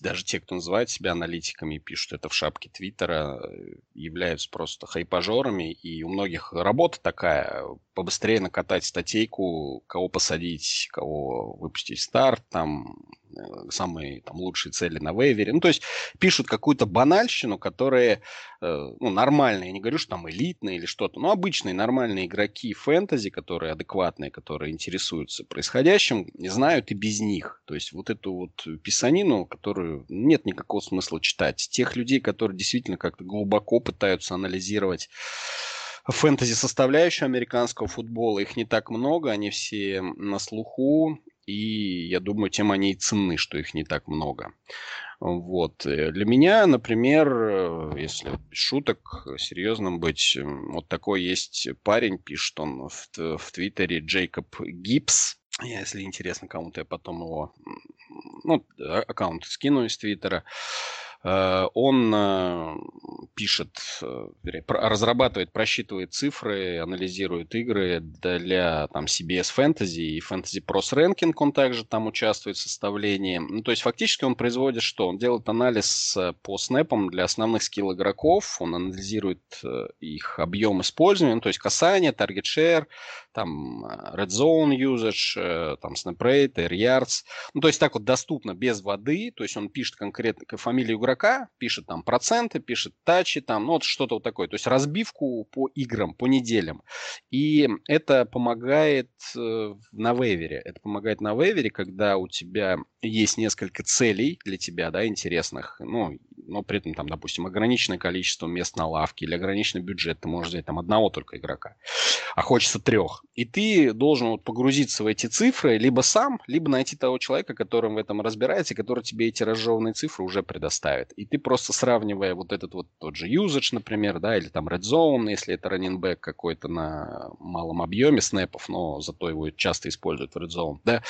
даже те, кто называет себя аналитиками, пишут это в шапке Твиттера, э, являются просто хайпажорами, и у многих работа такая, побыстрее накатать статейку, кого посадить, кого выпустить старт, там, Э, самые там, лучшие цели на вейвере. Ну, то есть пишут какую-то банальщину, которые, э, ну, нормальные, я не говорю, что там элитные или что-то, но обычные нормальные игроки фэнтези, которые адекватные, которые интересуются происходящим, знают и без них. То есть вот эту вот писанину, которую нет никакого смысла читать. Тех людей, которые действительно как-то глубоко пытаются анализировать фэнтези составляющую американского футбола. Их не так много, они все на слуху, и я думаю, тем они и ценны, что их не так много. Вот. Э, для меня, например, э, если без шуток серьезным быть, вот такой есть парень, пишет он в, в Твиттере, Джейкоб Гибс. Если интересно кому-то, я потом его ну, а, аккаунт скину из Твиттера. Э, он пишет, э, разрабатывает, просчитывает цифры, анализирует игры для там CBS Fantasy и Fantasy Pros Ranking, он также там участвует в составлении. Ну, то есть фактически он производит что? Он делает анализ э, по снэпам для основных скилл игроков, он анализирует их объем использования, ну, то есть касание, target share, там red zone usage, там snap rate, air yards. Ну, то есть так вот доступно, без воды, то есть он пишет конкретно фамилию игрока, пишет там проценты, пишет тачи, там, ну вот что-то вот такое. То есть разбивку по играм, по неделям. И это помогает э, на вейвере. Это помогает на вейвере, когда у тебя есть несколько целей для тебя, да, интересных, ну, но при этом там, допустим, ограниченное количество мест на лавке или ограниченный бюджет, ты можешь взять там одного только игрока, а хочется трех. И ты должен вот погрузиться в эти цифры либо сам, либо найти того человека, который в этом разбирается, который тебе эти разжеванные цифры уже предоставит. И ты просто сравнивая вот этот вот тот же usage, например, да, или там red zone, если это back какой-то на малом объеме снэпов, но зато его часто используют в red zone, да,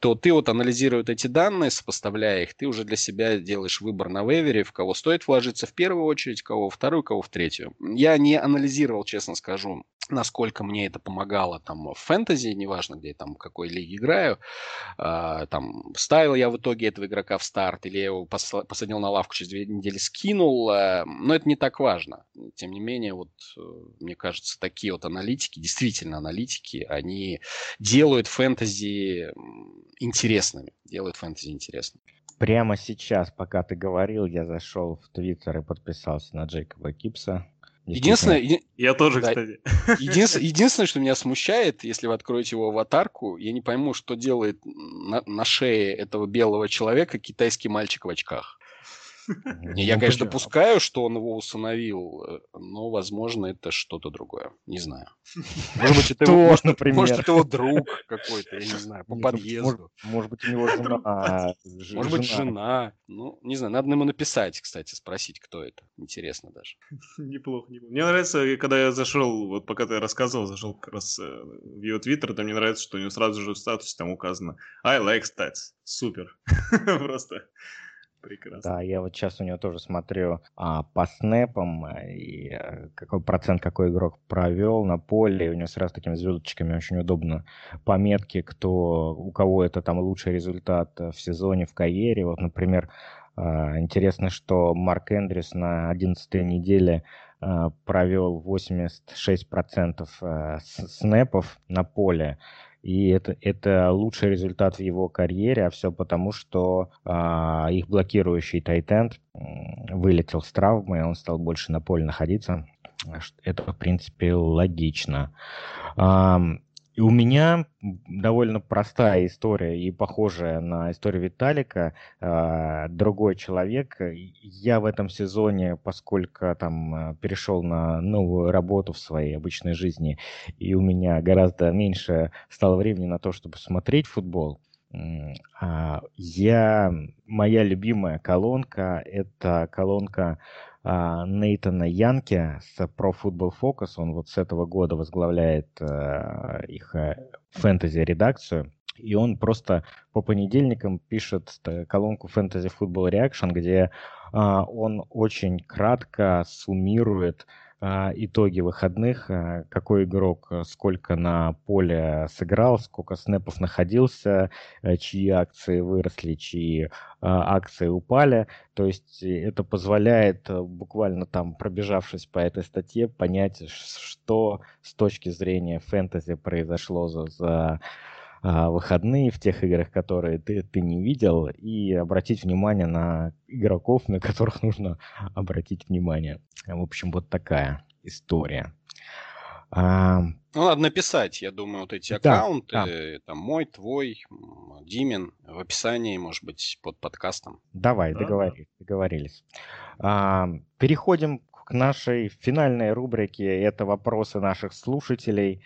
то ты вот анализируя эти данные, сопоставляя их, ты уже для себя делаешь выбор на вейвере, в кого стоит вложиться в первую очередь, кого во вторую, кого в третью. Я не анализировал, честно скажу, насколько мне это помогало там в фэнтези, неважно, где там в какой лиге играю, э, там ставил я в итоге этого игрока в старт, или я его посадил на лавку через две недели скинул, э, но это не так важно. Тем не менее, вот э, мне кажется, такие вот аналитики, действительно аналитики, они делают фэнтези интересными, делают фэнтези интересным. Прямо сейчас, пока ты говорил, я зашел в Твиттер и подписался на Джейкоба Кипса. Единственное, еди... я тоже, да, кстати. Единственное, *laughs* единственное, что меня смущает, если вы откроете его аватарку, я не пойму, что делает на, на шее этого белого человека китайский мальчик в очках. Я, ну, конечно, допускаю, что он его усыновил, э, но, возможно, это что-то другое. Не знаю. Может быть, это его, может, например. Может, это его друг какой-то, я не знаю, по Нет, подъезду. Может, может быть, у него жена. А, *laughs* может быть, жена. Ну, не знаю, надо ему написать, кстати, спросить, кто это. Интересно даже. *laughs* Неплохо, неплохо. Мне нравится, когда я зашел, вот пока ты рассказывал, зашел как раз э, в его твиттер, то мне нравится, что у него сразу же в статусе там указано I like stats. Супер. *laughs* Просто Прекрасно. Да, я вот сейчас у него тоже смотрю а, по снэпам, э, и а, какой процент какой игрок провел на поле, и у него сразу такими звездочками очень удобно пометки, кто, у кого это там лучший результат э, в сезоне, в карьере. Вот, например, а, интересно, что Марк Эндрюс на 11 неделе а, провел 86% снэпов на поле, и это, это лучший результат в его карьере, а все потому, что а, их блокирующий тайтенд вылетел с травмы, он стал больше на поле находиться. Это, в принципе, логично. А, и у меня довольно простая история и похожая на историю Виталика. А, другой человек. Я в этом сезоне, поскольку там а, перешел на новую работу в своей обычной жизни, и у меня гораздо меньше стало времени на то, чтобы смотреть футбол, а, я, моя любимая колонка – это колонка Нейтана Янки с Pro Football Focus. Он вот с этого года возглавляет а, их э, фэнтези-редакцию. И он просто по понедельникам пишет колонку Fantasy Football Reaction, где а, он очень кратко суммирует а, итоги выходных, а, какой игрок э, сколько на поле сыграл, сколько снэпов находился, э, чьи акции выросли, чьи а, акции упали. То есть это позволяет, э, буквально там пробежавшись по этой статье, понять, что с точки зрения фэнтези произошло за, за а, выходные в тех играх, которые ты, ты не видел, и обратить внимание на игроков, на которых *laughs* нужно обратить внимание. В общем, вот такая история. А... Ну, надо написать, я думаю, вот эти да, аккаунты, да. там мой, твой, Димин, в описании, может быть, под подкастом. Давай, да, договорились. Да. договорились. А, переходим к нашей финальной рубрике. Это вопросы наших слушателей.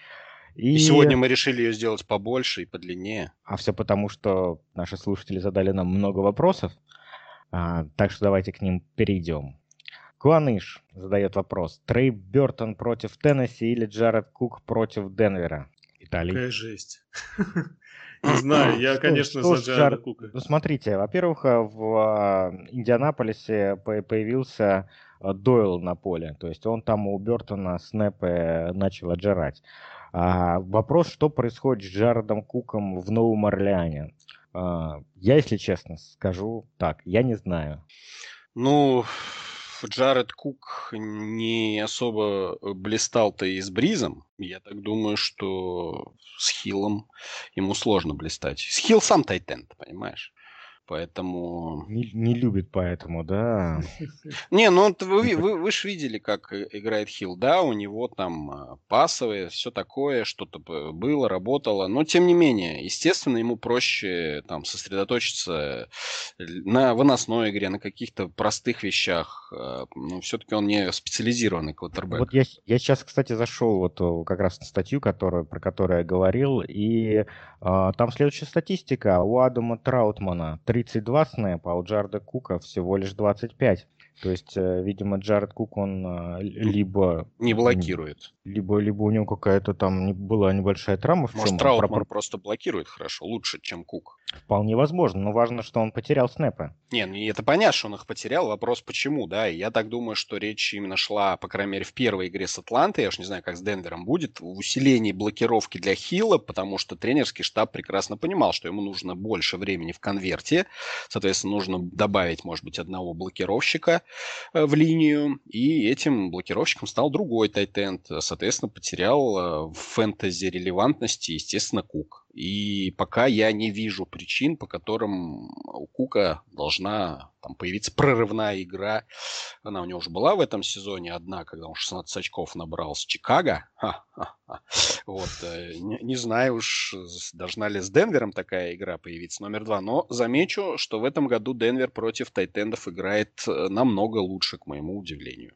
И... и сегодня мы решили ее сделать побольше и подлиннее. А все потому, что наши слушатели задали нам много вопросов. А, так что давайте к ним перейдем. Куаныш задает вопрос. Трей Бертон против Теннесси или Джаред Кук против Денвера? Италия. Какая жесть. *laughs* Не знаю, я, конечно, за Джареда Кука. Ну, смотрите, во-первых, в а, Индианаполисе появился Дойл на поле. То есть он там у Бертона снэпы начал отжирать. А, вопрос, что происходит с Джаредом Куком в Новом Орлеане? А, я, если честно, скажу так, я не знаю. Ну, Джаред Кук не особо блистал-то и с Бризом. Я так думаю, что с Хиллом ему сложно блистать. С Хилл сам тайтенд, понимаешь? Поэтому... Не, не любит поэтому, да. *laughs* Не, ну вы, вы, вы же видели, как играет Хилл, да, у него там а, пасовые, все такое, что-то было, работало, но тем не менее, естественно, ему проще там сосредоточиться на выносной игре, на каких-то простых вещах, а, ну, все-таки он не специализированный квотербек. Вот я, я сейчас, кстати, зашел вот как раз на статью, которую, про которую я говорил, и а, там следующая статистика у Адама Траутмана 32 снэпа, а у Джарда Кука всего лишь 25. То есть, э, видимо, Джаред Кук, он а, либо... Не блокирует. Либо, либо у него какая-то там была небольшая травма. В Может, чем Траутман про... просто блокирует хорошо, лучше, чем Кук. Вполне возможно, но важно, что он потерял снэпы. Не, ну это понятно, что он их потерял. Вопрос, почему, да. И я так думаю, что речь именно шла, по крайней мере, в первой игре с Атлантой, я уж не знаю, как с Денвером будет, в усилении блокировки для Хилла, потому что тренерский штаб прекрасно понимал, что ему нужно больше времени в конверте. Соответственно, нужно добавить, может быть, одного блокировщика э, в линию. И этим блокировщиком стал другой тайтенд. Соответственно, потерял э, в фэнтези релевантности, естественно, Кук. И пока я не вижу причин, по которым у Кука должна там появиться прорывная игра. Она у него уже была в этом сезоне одна, когда он 16 очков набрал с Чикаго. Вот, э, не, не знаю уж, должна ли с Денвером такая игра появиться, номер два. Но замечу, что в этом году Денвер против Тайтендов играет э, намного лучше, к моему удивлению.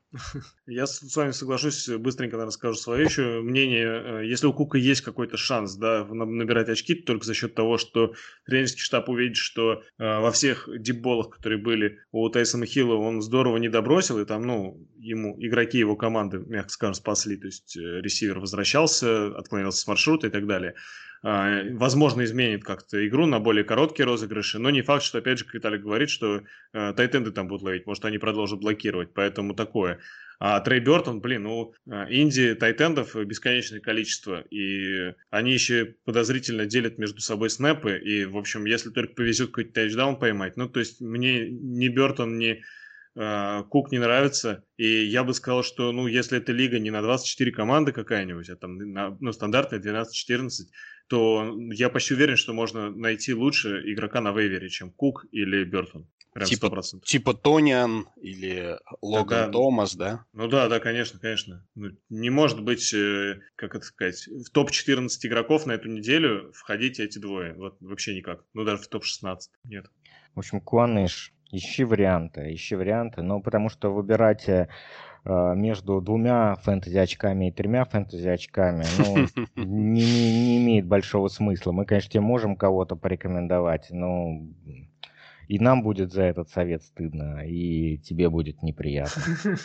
Я с вами соглашусь, быстренько, наверное, скажу свое еще мнение. Э, если у Кука есть какой-то шанс да, набирать очки, то только за счет того, что тренерский штаб увидит, что во всех дипболах, которые были у Тайсона Хилла, он здорово не добросил, и там, ну, ему игроки его команды, мягко скажем, спасли, то есть э, ресивер возвращался, отклонился с маршрута и так далее. А, возможно, изменит как-то игру на более короткие розыгрыши, но не факт, что, опять же, как Виталий говорит, что э, тайтенды там будут ловить, может, они продолжат блокировать, поэтому такое. А Трей Бертон, блин, ну, а, Инди тайтендов бесконечное количество, и они еще подозрительно делят между собой снэпы, и, в общем, если только повезет какой-то тачдаун поймать, ну, то есть мне ни Бертон, ни э, Кук не нравится, и я бы сказал, что, ну, если эта лига не на 24 команды какая-нибудь, а там, на, ну, стандартная 12-14, то я почти уверен, что можно найти лучше игрока на вейвере, чем Кук или Бертон. Прям типа, 100%. типа Тониан или Логан да, Томас, да? Ну да, да, конечно, конечно. Ну, не может быть, э, как это сказать, в топ-14 игроков на эту неделю входить эти двое. Вот вообще никак. Ну даже в топ-16 нет. В общем, Куаныш, ищи варианты, ищи варианты. Ну, потому что выбирать э, между двумя фэнтези очками и тремя фэнтези очками, ну, *laughs* не, не, не имеет большого смысла. Мы, конечно, тебе можем кого-то порекомендовать, но и нам будет за этот совет стыдно, и тебе будет неприятно. *laughs*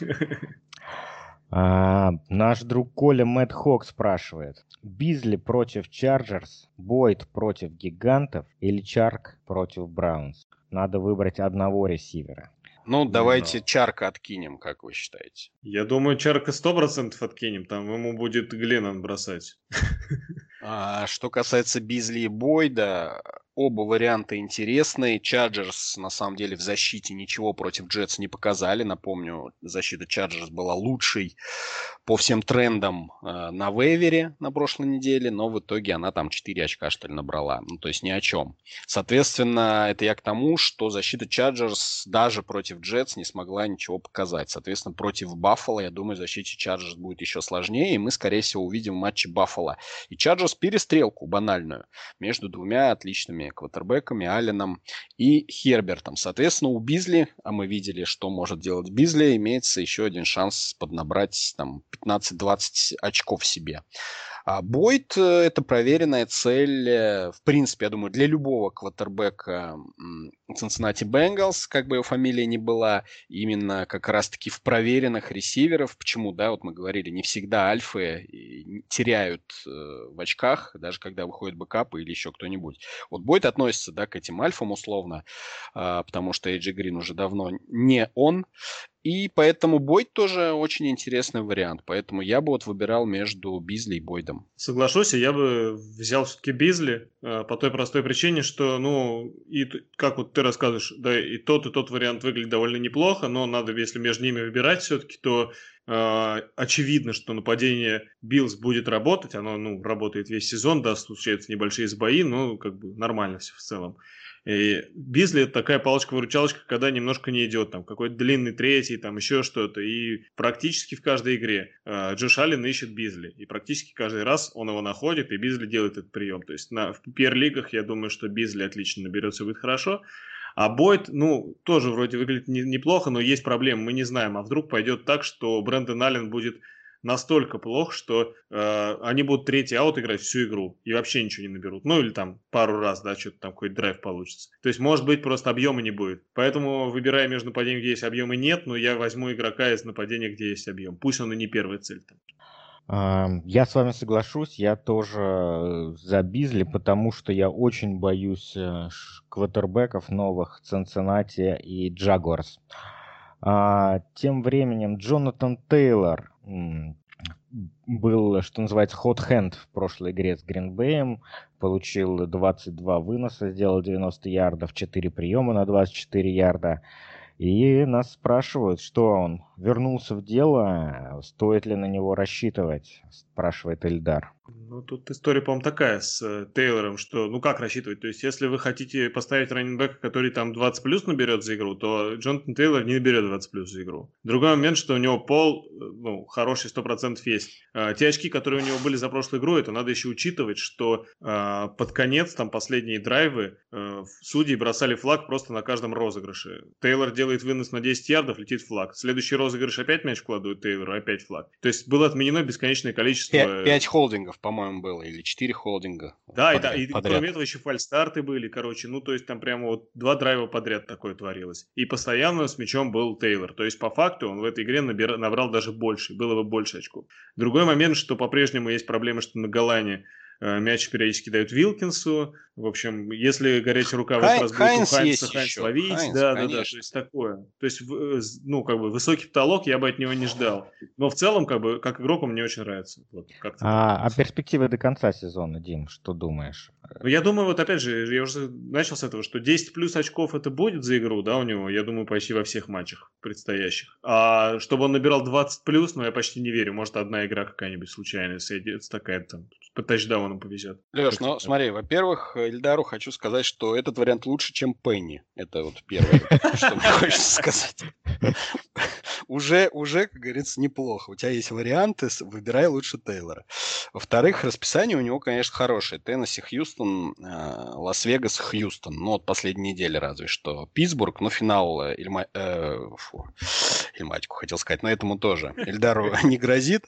А, наш друг Коля Мэтт Хок спрашивает. Бизли против Чарджерс, Бойд против Гигантов или Чарк против Браунс? Надо выбрать одного ресивера. Ну, давайте Но... Чарка откинем, как вы считаете? Я думаю, Чарка сто процентов откинем. Там ему будет Гленнон бросать. А, что касается Бизли и Бойда, Оба варианта интересные. Чарджерс, на самом деле, в защите ничего против Джетс не показали. Напомню, защита Чарджерс была лучшей по всем трендам э, на вейвере на прошлой неделе, но в итоге она там 4 очка, что ли, набрала. Ну, то есть ни о чем. Соответственно, это я к тому, что защита Чарджерс даже против Джетс не смогла ничего показать. Соответственно, против Баффала, я думаю, защите Чарджерс будет еще сложнее, и мы, скорее всего, увидим матче Баффала. И Чарджерс перестрелку банальную между двумя отличными квотербеками, Алленом и Хербертом. Соответственно, у Бизли, а мы видели, что может делать Бизли, имеется еще один шанс поднабрать там 15-20 очков себе. А Бойт э, – это проверенная цель, э, в принципе, я думаю, для любого квотербека Cincinnati Bengals, как бы его фамилия ни была, именно как раз-таки в проверенных ресиверов. Почему, да, вот мы говорили, не всегда альфы теряют э, в очках, даже когда выходит бэкапы или еще кто-нибудь. Вот Бойт относится, да, к этим альфам условно, а, потому что Эйджи Грин уже давно не он. И поэтому Бойд тоже очень интересный вариант. Поэтому я бы вот выбирал между Бизли и Бойдом. Соглашусь, я бы взял все-таки Бизли э, по той простой причине, что, ну, и как вот ты рассказываешь, да, и тот, и тот вариант выглядит довольно неплохо, но надо, если между ними выбирать все-таки, то э, очевидно, что нападение Биллс будет работать, оно, ну, работает весь сезон, да, случаются небольшие сбои, но как бы нормально все в целом. И Бизли это такая палочка-выручалочка, когда немножко не идет, там какой-то длинный третий, там еще что-то. И практически в каждой игре э, Джош Аллен ищет Бизли. И практически каждый раз он его находит, и Бизли делает этот прием. То есть на, в PPR-лигах я думаю, что Бизли отлично наберется и будет хорошо. А Бойд, ну, тоже вроде выглядит не, неплохо, но есть проблемы, мы не знаем. А вдруг пойдет так, что Брэндон Аллен будет настолько плохо, что э, они будут третий аут играть всю игру и вообще ничего не наберут. Ну или там пару раз, да, что-то там какой-то драйв получится. То есть, может быть, просто объема не будет. Поэтому, выбирая между нападением, где есть объем и нет, но я возьму игрока из нападения, где есть объем. Пусть он и не первая цель там. Я с вами соглашусь, я тоже за Бизли, потому что я очень боюсь э, квотербеков новых Цинциннати и Джагуарс. А, тем временем Джонатан Тейлор был, что называется, hot hand в прошлой игре с Гринбеем. Получил 22 выноса, сделал 90 ярдов, 4 приема на 24 ярда. И нас спрашивают, что он вернулся в дело, стоит ли на него рассчитывать, спрашивает Эльдар. Ну, тут история, по-моему, такая с э, Тейлором, что, ну, как рассчитывать? То есть, если вы хотите поставить раненбека, который там 20 плюс наберет за игру, то Джонатан Тейлор не наберет 20 плюс за игру. Другой момент, что у него пол, э, ну, хороший 100% есть. А, те очки, которые у него были за прошлую игру, это надо еще учитывать, что а, под конец, там, последние драйвы, а, судьи бросали флаг просто на каждом розыгрыше. Тейлор делает вынос на 10 ярдов, летит флаг. Следующий розыгрыш опять мяч кладут Тейлору, опять флаг. То есть, было отменено бесконечное количество... 5 холдингов, по-моему по-моему, было, или 4 холдинга. Да, подряд, и, и кроме этого еще фальстарты были, короче, ну, то есть там прямо вот два драйва подряд такое творилось. И постоянно с мячом был Тейлор. То есть, по факту, он в этой игре набира, набрал даже больше, было бы больше очков. Другой момент, что по-прежнему есть проблема, что на goal line Э, мяч периодически дают Вилкинсу. В общем, если горячая рука в этот раз будет у Хайнса, Хайнс ловить. Хайнс, да, конечно. да, да, то есть такое. То есть, э, ну, как бы высокий потолок я бы от него не ждал. Но в целом, как бы, как игрок он мне очень нравится. Вот, а, а перспективы до конца сезона, Дим, что думаешь? Ну, я думаю, вот опять же, я уже начал с этого, что 10 плюс очков это будет за игру, да, у него, я думаю, почти во всех матчах предстоящих. А чтобы он набирал 20 плюс, ну, я почти не верю. Может, одна игра какая-нибудь случайная сойдется такая там по тачдауну повезет. Леш, ну смотри, во-первых, Эльдару хочу сказать, что этот вариант лучше, чем Пенни. Это вот первое, *laughs* что мне хочется сказать. Уже, уже, как говорится, неплохо. У тебя есть варианты, выбирай лучше Тейлора. Во-вторых, расписание у него, конечно, хорошее. Теннесси, Хьюстон, э, Лас-Вегас, Хьюстон. Ну, вот последней недели разве что. Питтсбург, ну, финал э, Ильма... э, фу, Ильматику хотел сказать, но этому тоже. Эльдару *laughs* не грозит.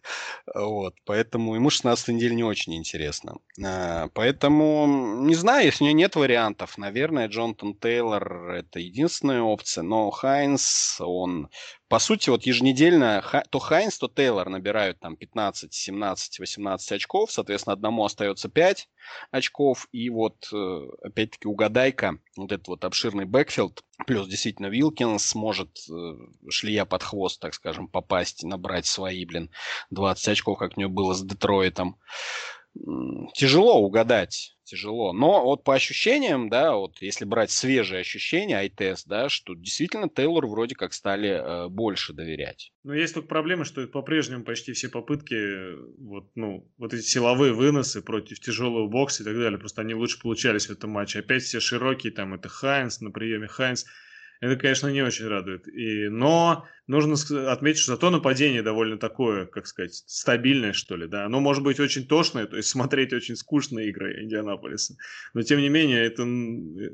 Вот, поэтому ему 16 неделя не очень интересно. Э, поэтому, не знаю, если у него нет вариантов, наверное, Джонатан Тейлор это единственная опция, но Хайнс, он по сути, вот еженедельно то Хайнс, то Тейлор набирают там 15, 17, 18 очков, соответственно, одному остается 5 очков, и вот, э, опять-таки, угадайка, вот этот вот обширный бэкфилд, плюс действительно Вилкинс может э, шлея под хвост, так скажем, попасть, набрать свои, блин, 20 очков, как у него было с Детройтом. Тяжело угадать тяжело. Но вот по ощущениям, да, вот если брать свежие ощущения, eye test, да, что действительно Тейлор вроде как стали э, больше доверять. Но есть только проблема, что по-прежнему почти все попытки, вот, ну, вот эти силовые выносы против тяжелого бокса и так далее, просто они лучше получались в этом матче. Опять все широкие, там, это Хайнс, на приеме Хайнс. Это, конечно, не очень радует. И, но нужно отметить, что зато нападение довольно такое, как сказать, стабильное, что ли, да. Оно может быть очень тошное, то есть смотреть очень скучные игры Индианаполиса. Но, тем не менее, это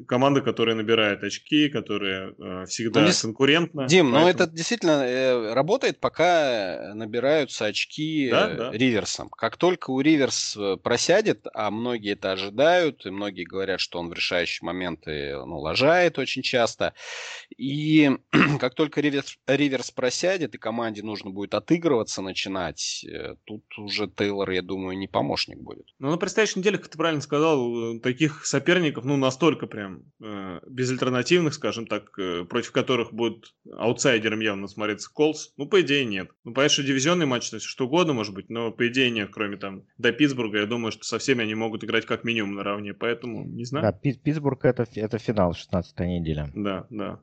команда, которая набирает очки, которая э, всегда ну, конкурентна. Дим, поэтому... ну это действительно э, работает, пока набираются очки да, э, да. Риверсом. Как только у Риверс э, просядет, а многие это ожидают, и многие говорят, что он в решающие моменты ну, лажает очень часто, и *clears throat* как только Риверс, Риверс Риверс просядет, и команде нужно будет отыгрываться начинать, э, тут уже Тейлор, я думаю, не помощник будет. Ну, на предстоящей неделе, как ты правильно сказал, э, таких соперников, ну, настолько прям э, безальтернативных, скажем так, э, против которых будет аутсайдером явно смотреться Колс, ну, по идее, нет. Ну, понятно, что дивизионный матч, то есть что угодно может быть, но по идее нет, кроме там до Питтсбурга, я думаю, что со всеми они могут играть как минимум наравне, поэтому не знаю. Да, Питтсбург это, это финал 16 неделя. Да, да.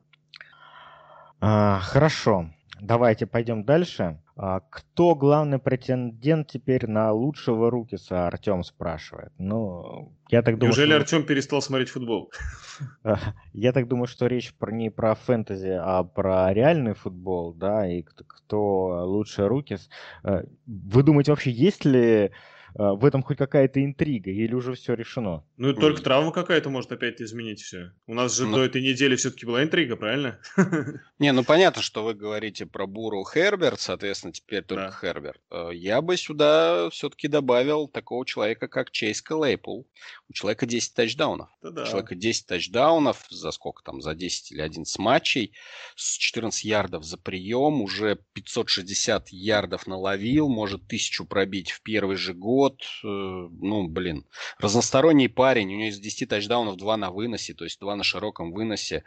А, хорошо, давайте пойдем дальше. А, кто главный претендент теперь на лучшего Рукиса, Артем спрашивает. Ну, я так думаю, Неужели что... Артем перестал смотреть футбол? *laughs* Я так думаю, что речь не про фэнтези, а про реальный футбол, да, и кто, лучше Рукис. Вы думаете, вообще есть ли а, в этом хоть какая-то интрига или уже все решено? Ну, только травма какая-то может опять изменить все. У нас же ну... до этой недели все-таки была интрига, правильно? *laughs* Не, ну понятно, что вы говорите про Буру Херберт, соответственно, теперь только да. Херберт. Э, я бы сюда все-таки добавил такого человека, как Чейз Клейпул. У человека 10 тачдаунов. Да-да. У человека 10 тачдаунов за сколько там, за 10 или 11 матчей, с 14 ярдов за прием, уже 560 ярдов наловил, может тысячу пробить в первый же год год, э, ну, блин, разносторонний парень, у него из 10 тачдаунов 2 на выносе, то есть 2 на широком выносе.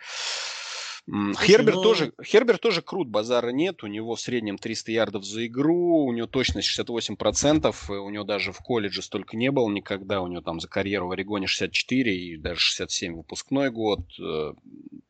Хербер, ну... тоже, Хербер тоже крут, базара нет. У него в среднем 300 ярдов за игру, у него точность 68%, у него даже в колледже столько не было никогда. У него там за карьеру в Орегоне 64 и даже 67 выпускной год. Э,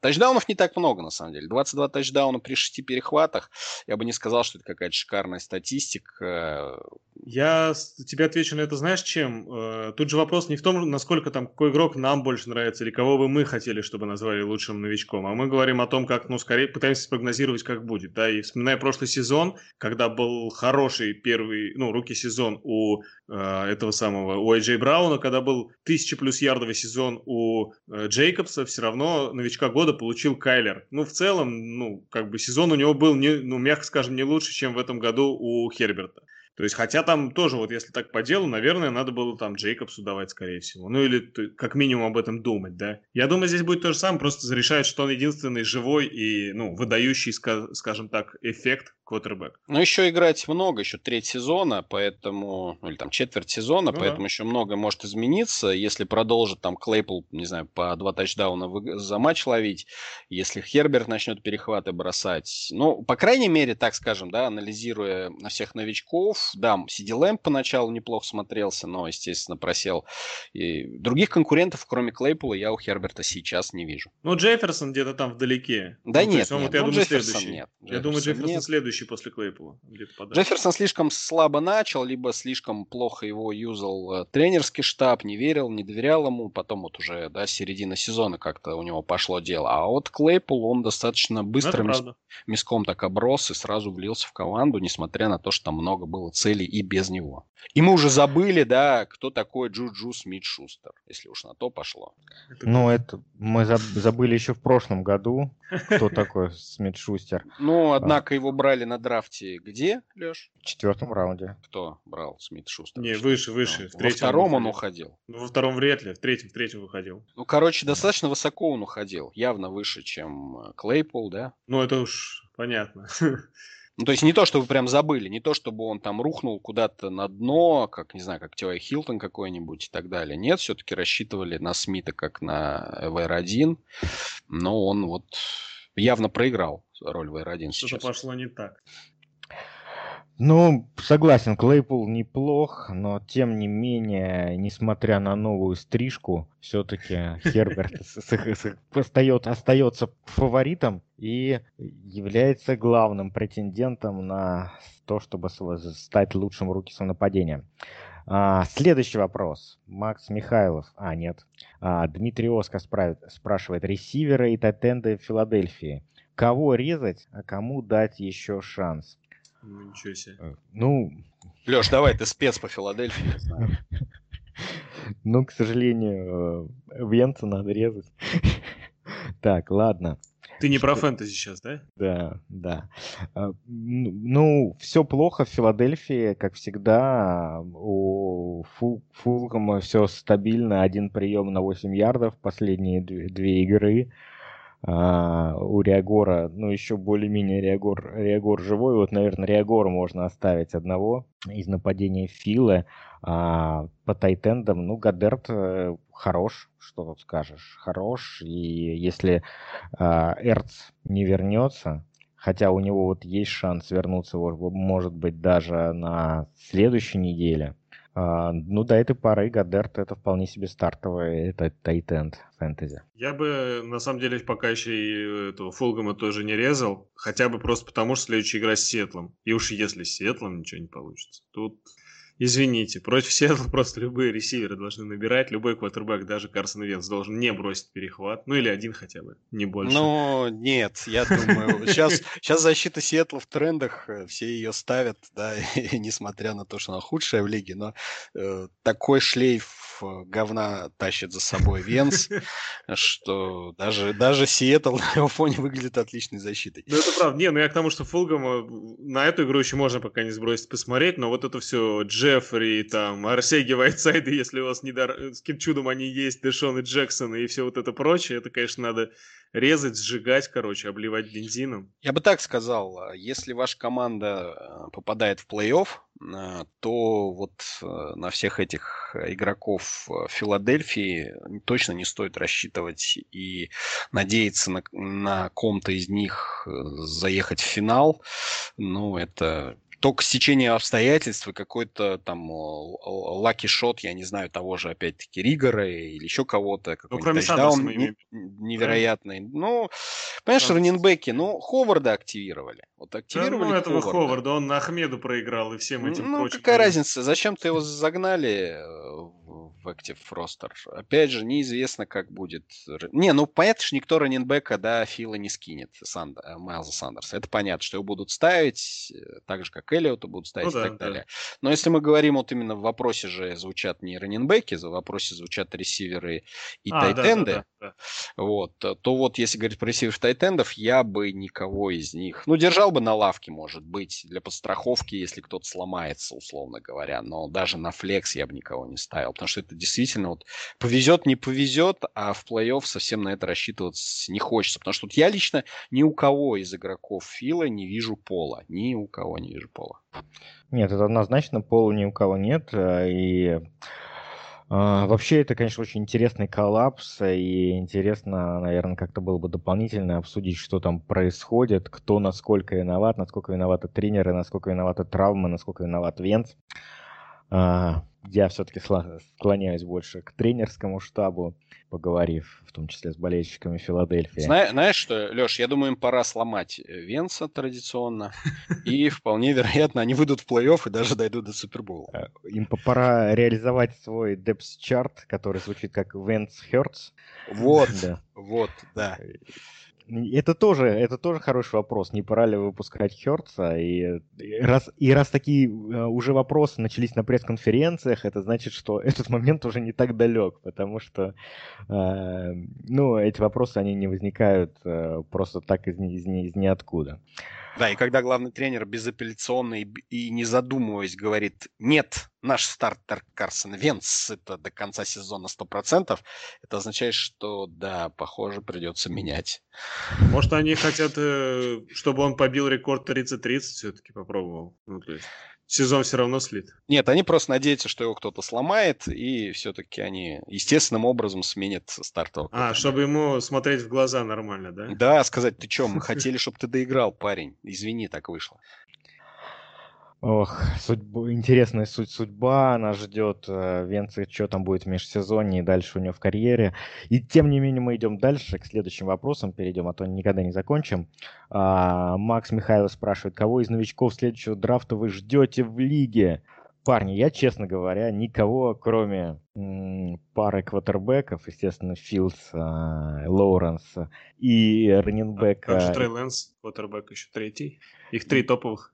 тачдаунов не так много, на самом деле. 22 тачдауна при 6 перехватах. Я бы не сказал, что это какая-то шикарная статистика. Я тебе отвечу на это, знаешь, чем? Э, тут же вопрос не в том, насколько там какой игрок нам больше нравится, или кого бы мы хотели, чтобы назвали лучшим новичком, а мы говорим о том, как, ну, скорее пытаемся спрогнозировать, как будет, да, и вспоминая прошлый сезон, когда был хороший первый, ну, руки сезон у э, этого самого, у Эйджей Брауна, когда был тысяча плюс ярдовый сезон у э, Джейкобса, все равно новичка года получил Кайлер. Ну, в целом, ну, как бы сезон у него был, не, ну, мягко скажем, не лучше, чем в этом году у Херберта. То есть, хотя там тоже, вот если так по делу, наверное, надо было там Джейкобсу давать, скорее всего. Ну, или как минимум об этом думать, да. Я думаю, здесь будет то же самое, просто решает, что он единственный живой и, ну, выдающий, скажем так, эффект квотербек. Ну, еще играть много, еще треть сезона, поэтому, ну, или там четверть сезона, ну, поэтому да. еще много может измениться. Если продолжит там Клейпл, не знаю, по два тачдауна за матч ловить, если Херберт начнет перехваты бросать, ну, по крайней мере, так скажем, да, анализируя на всех новичков, да, Сиди Лэмп поначалу неплохо смотрелся, но, естественно, просел. И других конкурентов, кроме Клейпула, я у Херберта сейчас не вижу. Ну, Джефферсон где-то там вдалеке. Да ну, нет, есть, он, нет, вот, я ну, думаю, Джефферсон следующий. нет. Джефферсон я думаю, Джефферсон нет. следующий следующий после Клейпула. Джефферсон слишком слабо начал, либо слишком плохо его юзал э, тренерский штаб, не верил, не доверял ему. Потом вот уже, да, середина сезона как-то у него пошло дело. А вот Клейпул, он достаточно быстро мис... миском так оброс и сразу влился в команду, несмотря на то, что там много было целей и без него. И мы уже забыли, да, кто такой Джуджу Смит Шустер, если уж на то пошло. Ну, это мы забыли еще в прошлом году, кто *laughs* такой Смит Шустер. Ну, однако его брали на драфте где, Леш? В четвертом раунде. Кто брал Смит Шустер? Не, выше, выше. В Во втором он уходил. Ну, во втором вряд ли, в третьем, в третьем выходил. Ну, короче, достаточно высоко он уходил. Явно выше, чем э, Клейпол, да? Ну, это уж понятно. *laughs* Ну, то есть не то, чтобы прям забыли, не то, чтобы он там рухнул куда-то на дно, как, не знаю, как Тиой Хилтон какой-нибудь и так далее. Нет, все-таки рассчитывали на Смита как на VR1, но он вот явно проиграл роль VR1 Что-то сейчас. пошло не так. Ну, согласен, Клейпул неплох, но тем не менее, несмотря на новую стрижку, все-таки Херберт *laughs* остается фаворитом и является главным претендентом на то, чтобы стать лучшим рукисом нападения. А, следующий вопрос. Макс Михайлов. А, нет. А, Дмитрий Оска спрашивает. Ресиверы и тайтенды Филадельфии. Кого резать, а кому дать еще шанс? Ну, ничего себе. Э, ну... Леш, давай, ты спец по Филадельфии, *laughs* Ну, к сожалению, э, Венца надо резать. *laughs* Так, ладно. Ты не про фэнтези сейчас, да? Да, да. Э, ну, все плохо в Филадельфии, как всегда. У Фулкома все стабильно. Один прием на 8 ярдов, последние две игры. А, у Реагора, ну, еще более-менее Реагор, Реагор живой. Вот, наверное, Реагора можно оставить одного из нападения Фила. А по тайтендам, ну, Гадерт э, хорош, что тут скажешь, хорош. И если а, Эрц не вернется, хотя у него вот есть шанс вернуться, может быть, даже на следующей неделе, ну, до этой поры Гадерт это вполне себе стартовый это тайтенд фэнтези. Я бы, на самом деле, пока еще и этого Фулгама тоже не резал, хотя бы просто потому, что следующая игра с Сетлом. И уж если с Сетлом ничего не получится, тут Извините, против Сиэтла *laughs* просто любые ресиверы должны набирать, любой квотербек, даже Карсон Венс, должен не бросить перехват. Ну или один хотя бы, не больше. Ну, нет, я думаю, сейчас, сейчас *laughs* защита Сиэтла в трендах, э, все ее ставят, да, и, *laughs* несмотря на то, что она худшая в лиге, но э, такой шлейф говна тащит за собой Венс, *laughs* что даже, даже Сиэтл на его фоне выглядит отличной защитой. Ну это правда, не, ну я к тому, что Фулгама на эту игру еще можно пока не сбросить, посмотреть, но вот это все Дж Джеффри, там, Арсеги Вайтсайды, если у вас не дар... с каким чудом они есть, Дэшон и Джексон и все вот это прочее, это, конечно, надо резать, сжигать, короче, обливать бензином. Я бы так сказал, а, если ваша команда э, попадает в плей-офф, э, то вот э, на всех этих игроков Филадельфии точно не стоит рассчитывать и надеяться на, на ком-то из них заехать в финал. Ну, это только стечение обстоятельств и какой-то там лаки шот, я не знаю, того же, опять-таки, Ригора или еще кого-то, ну, кроме тачдаун не, невероятный. Да. Ну, понимаешь, да. раненбеки, ну, Ховарда активировали. Вот активировали да, ну, этого Ховарда. Ховарда, он на Ахмеду проиграл и всем этим Ну, прочим. какая разница, зачем ты его загнали э, в Active Roster. Опять же, неизвестно, как будет. Не, ну понятно, что никто раненбека, да, Фила не скинет, Санд... Э, Майлза Сандерса. Это понятно, что его будут ставить, э, так же, как Эллиота будут ставить ну, и так да. далее. Но если мы говорим вот именно в вопросе же звучат не раненбеки, в вопросе звучат ресиверы и а, тайтенды, да, да, да, да. вот, то вот если говорить про ресиверов тайтендов, я бы никого из них, ну, держал бы на лавке, может быть, для подстраховки, если кто-то сломается, условно говоря, но даже на флекс я бы никого не ставил, потому что это действительно вот повезет, не повезет, а в плей-офф совсем на это рассчитываться не хочется. Потому что вот я лично ни у кого из игроков Фила не вижу пола. Ни у кого не вижу пола. Нет, это однозначно пола ни у кого нет. Э, и Uh, вообще, это, конечно, очень интересный коллапс, и интересно, наверное, как-то было бы дополнительно обсудить, что там происходит, кто насколько виноват, насколько виноваты тренеры, насколько виноваты травмы, насколько виноват Венц. Uh, я все-таки склоняюсь больше к тренерскому штабу, поговорив в том числе с болельщиками Филадельфии. Зна- знаешь что, Леш, я думаю, им пора сломать э, Венца традиционно, *laughs* и вполне вероятно, они выйдут в плей-офф и даже дойдут до Супербола. Э, им пора реализовать свой депс-чарт, который звучит как Венц Хёртс. Вот, *laughs* вот, да. Это тоже, это тоже хороший вопрос. Не пора ли выпускать Херца? И, и, раз, и раз такие э, уже вопросы начались на пресс-конференциях, это значит, что *laughs* этот момент уже не так далек, потому что э, ну, эти вопросы, они не возникают э, просто так из, из, из ниоткуда. Да, и когда главный тренер безапелляционно и, и не задумываясь говорит, нет, наш стартер Карсон Венц, это до конца сезона 100%, это означает, что, да, похоже, придется менять. Может, они хотят, э, чтобы он побил рекорд 30-30 все-таки попробовал. Ну, то есть сезон все равно слит. Нет, они просто надеются, что его кто-то сломает, и все-таки они естественным образом сменят стартового. А, чтобы ему смотреть в глаза нормально, да? Да, сказать, ты что, мы хотели, чтобы ты доиграл, парень. Извини, так вышло. Ох, судьба, интересная суть судьба, она ждет э, Венцы, что там будет в межсезонье и дальше у него в карьере. И тем не менее мы идем дальше, к следующим вопросам перейдем, а то никогда не закончим. А, Макс Михайлов спрашивает, кого из новичков следующего драфта вы ждете в лиге? Парни, я, честно говоря, никого, кроме м, пары квотербеков, естественно, Филдс, а, Лоуренс и раненбека... А, Трей Лэнс, квотербек еще третий. Их три топовых.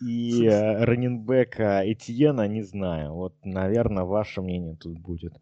И э, раненбека Этьена не знаю. Вот, наверное, ваше мнение тут будет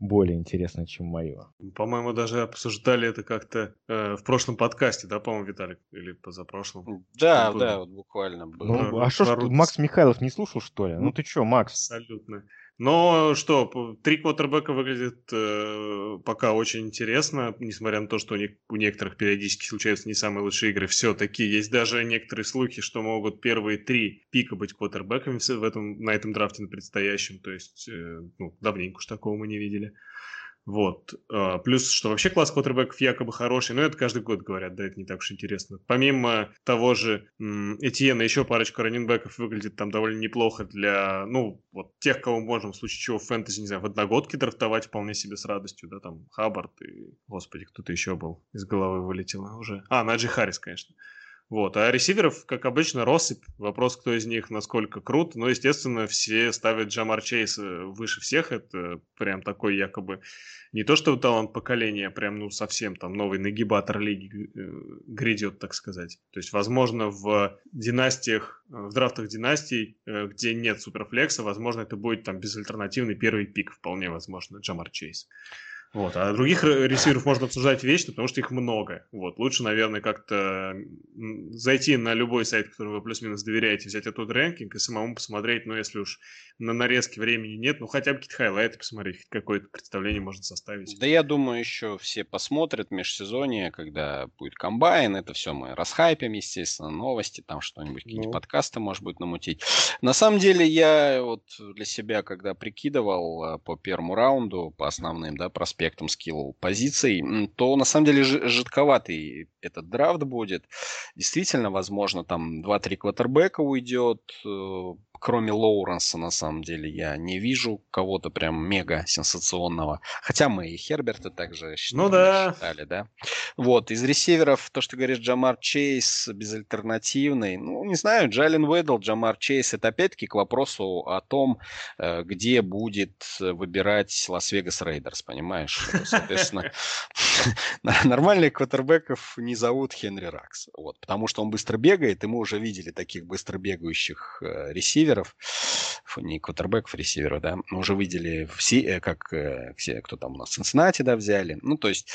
более интересно, чем мое. По-моему, даже обсуждали это как-то э, в прошлом подкасте, да, по-моему, Виталик? Или позапрошлом? Да, что да, вот буквально. Было. Ну, а что ж, Макс Михайлов не слушал, что ли? Ну ты что, Макс? Абсолютно. Но что, три квотербека выглядит э, пока очень интересно, несмотря на то, что у, них, у некоторых периодически случаются не самые лучшие игры. Все-таки есть даже некоторые слухи, что могут первые три пика быть квотербеками в этом, на этом драфте на предстоящем. То есть, э, ну, давненько уж такого мы не видели. Вот. А, плюс, что вообще класс квотербеков якобы хороший, но это каждый год говорят, да, это не так уж интересно. Помимо того же Этьена, еще парочка раненбеков выглядит там довольно неплохо для, ну, вот тех, кого мы можем в случае чего в фэнтези, не знаю, в одногодке драфтовать вполне себе с радостью, да, там Хаббард и, господи, кто-то еще был, из головы вылетело уже. А, Наджи Харрис, конечно. Вот. А ресиверов, как обычно, россыпь. Вопрос, кто из них насколько крут. Но, естественно, все ставят Джамар Чейз э, выше всех. Это прям такой якобы не то что талант поколения, а прям ну совсем там новый нагибатор лиги э, грядет, так сказать. То есть, возможно, в династиях, э, в драфтах династий, где нет суперфлекса, возможно, это будет там безальтернативный первый пик, вполне возможно, Джамар Чейз. Вот. А других ресиверов можно обсуждать вечно, потому что их много. Вот. Лучше, наверное, как-то зайти на любой сайт, который вы плюс-минус доверяете, взять этот рэнкинг и самому посмотреть, ну, если уж на нарезке времени нет, ну, хотя бы какие-то хайлайты посмотреть, какое-то представление можно составить. Да я думаю, еще все посмотрят межсезонье, когда будет комбайн, это все мы расхайпим, естественно, новости, там что-нибудь, какие-нибудь ну. подкасты, может быть, намутить. На самом деле, я вот для себя, когда прикидывал а, по первому раунду, по основным, да, проспектам, аспектом скилл позиций, то на самом деле жидковатый этот драфт будет. Действительно, возможно, там 2-3 квотербека уйдет, э, кроме Лоуренса, на самом деле, я не вижу кого-то прям мега сенсационного. Хотя мы и Херберта также ну, да. считали, да. Вот, из ресиверов, то, что говоришь, Джамар Чейз безальтернативный. Ну, не знаю, Джалин Уэддл, Джамар Чейз, это опять-таки к вопросу о том, э, где будет выбирать Лас-Вегас Рейдерс, понимаешь? Соответственно, *laughs* нормальных квотербеков не зовут Хенри Раггс. Вот, потому что он быстро бегает, и мы уже видели таких быстро бегающих э, ресиверов, ресиверов, не квотербеков, ресиверов, да, мы уже видели все, э, как э, все, кто там у нас в Цинциннати, да, взяли. Ну, то есть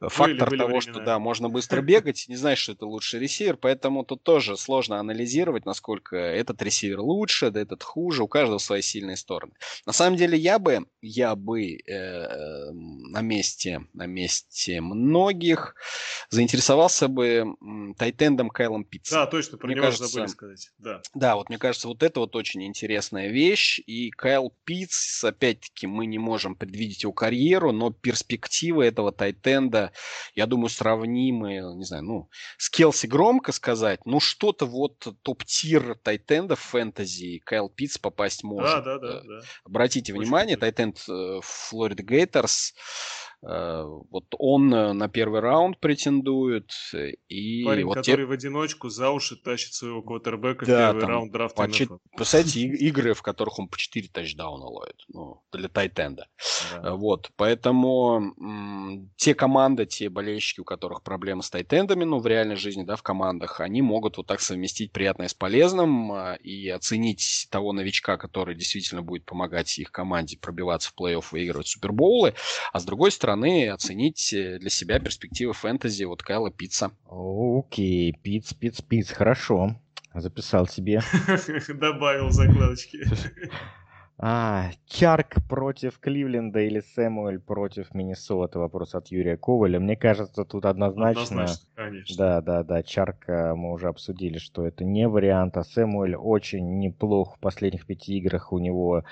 э, фактор были, были того, времена. что, да, можно быстро бегать, не знаешь, что это лучший ресивер, поэтому тут тоже сложно анализировать, насколько этот ресивер лучше, да этот хуже, у каждого свои сильные стороны. На самом деле я бы, я бы э, на месте, на месте многих заинтересовался бы тайтендом Кайлом Питцем. Да, точно, про мне него кажется, забыли сказать. Да. да, вот мне кажется, вот это вот очень интересная вещь. И Кайл Питтс, опять-таки, мы не можем предвидеть его карьеру, но перспективы этого тайтенда, я думаю, сравнимы, не знаю, ну, с Келси громко сказать, ну, что-то вот top-tier тайтенда в фэнтези Кайл Питтс попасть может. Да, да, да. да. Обратите очень внимание, тайтенд Флорида Гейторс, Э, вот он э, на первый раунд претендует. И Парень, вот который те... в одиночку за уши тащит своего квотербека да, в первый раунд драфта. По чет... Представляете, игры, в которых он по 4 тачдауна ловит. Ну, для тайтенда. Да. Э, вот, поэтому м- те команды, те болельщики, у которых проблемы с тайтендами, ну, в реальной жизни, да, в командах, они могут вот так совместить приятное с полезным и оценить того новичка, который действительно будет помогать их команде пробиваться в плей-офф, выигрывать супербоулы, а с другой стороны, стороны, оценить э, для себя перспективы фэнтези вот Кайла Пицца. Окей, Пиц, Пиц, Пиц, хорошо. Записал себе. *laughs* Добавил закладочки. А, Чарк против Кливленда или Сэмуэль против Миннесоты? Вопрос от Юрия Коваля. Мне кажется, тут однозначно... Однозначно, конечно. Да, да, да. Чарк мы уже обсудили, что это не вариант, а Сэмуэль очень неплох в последних пяти играх. У него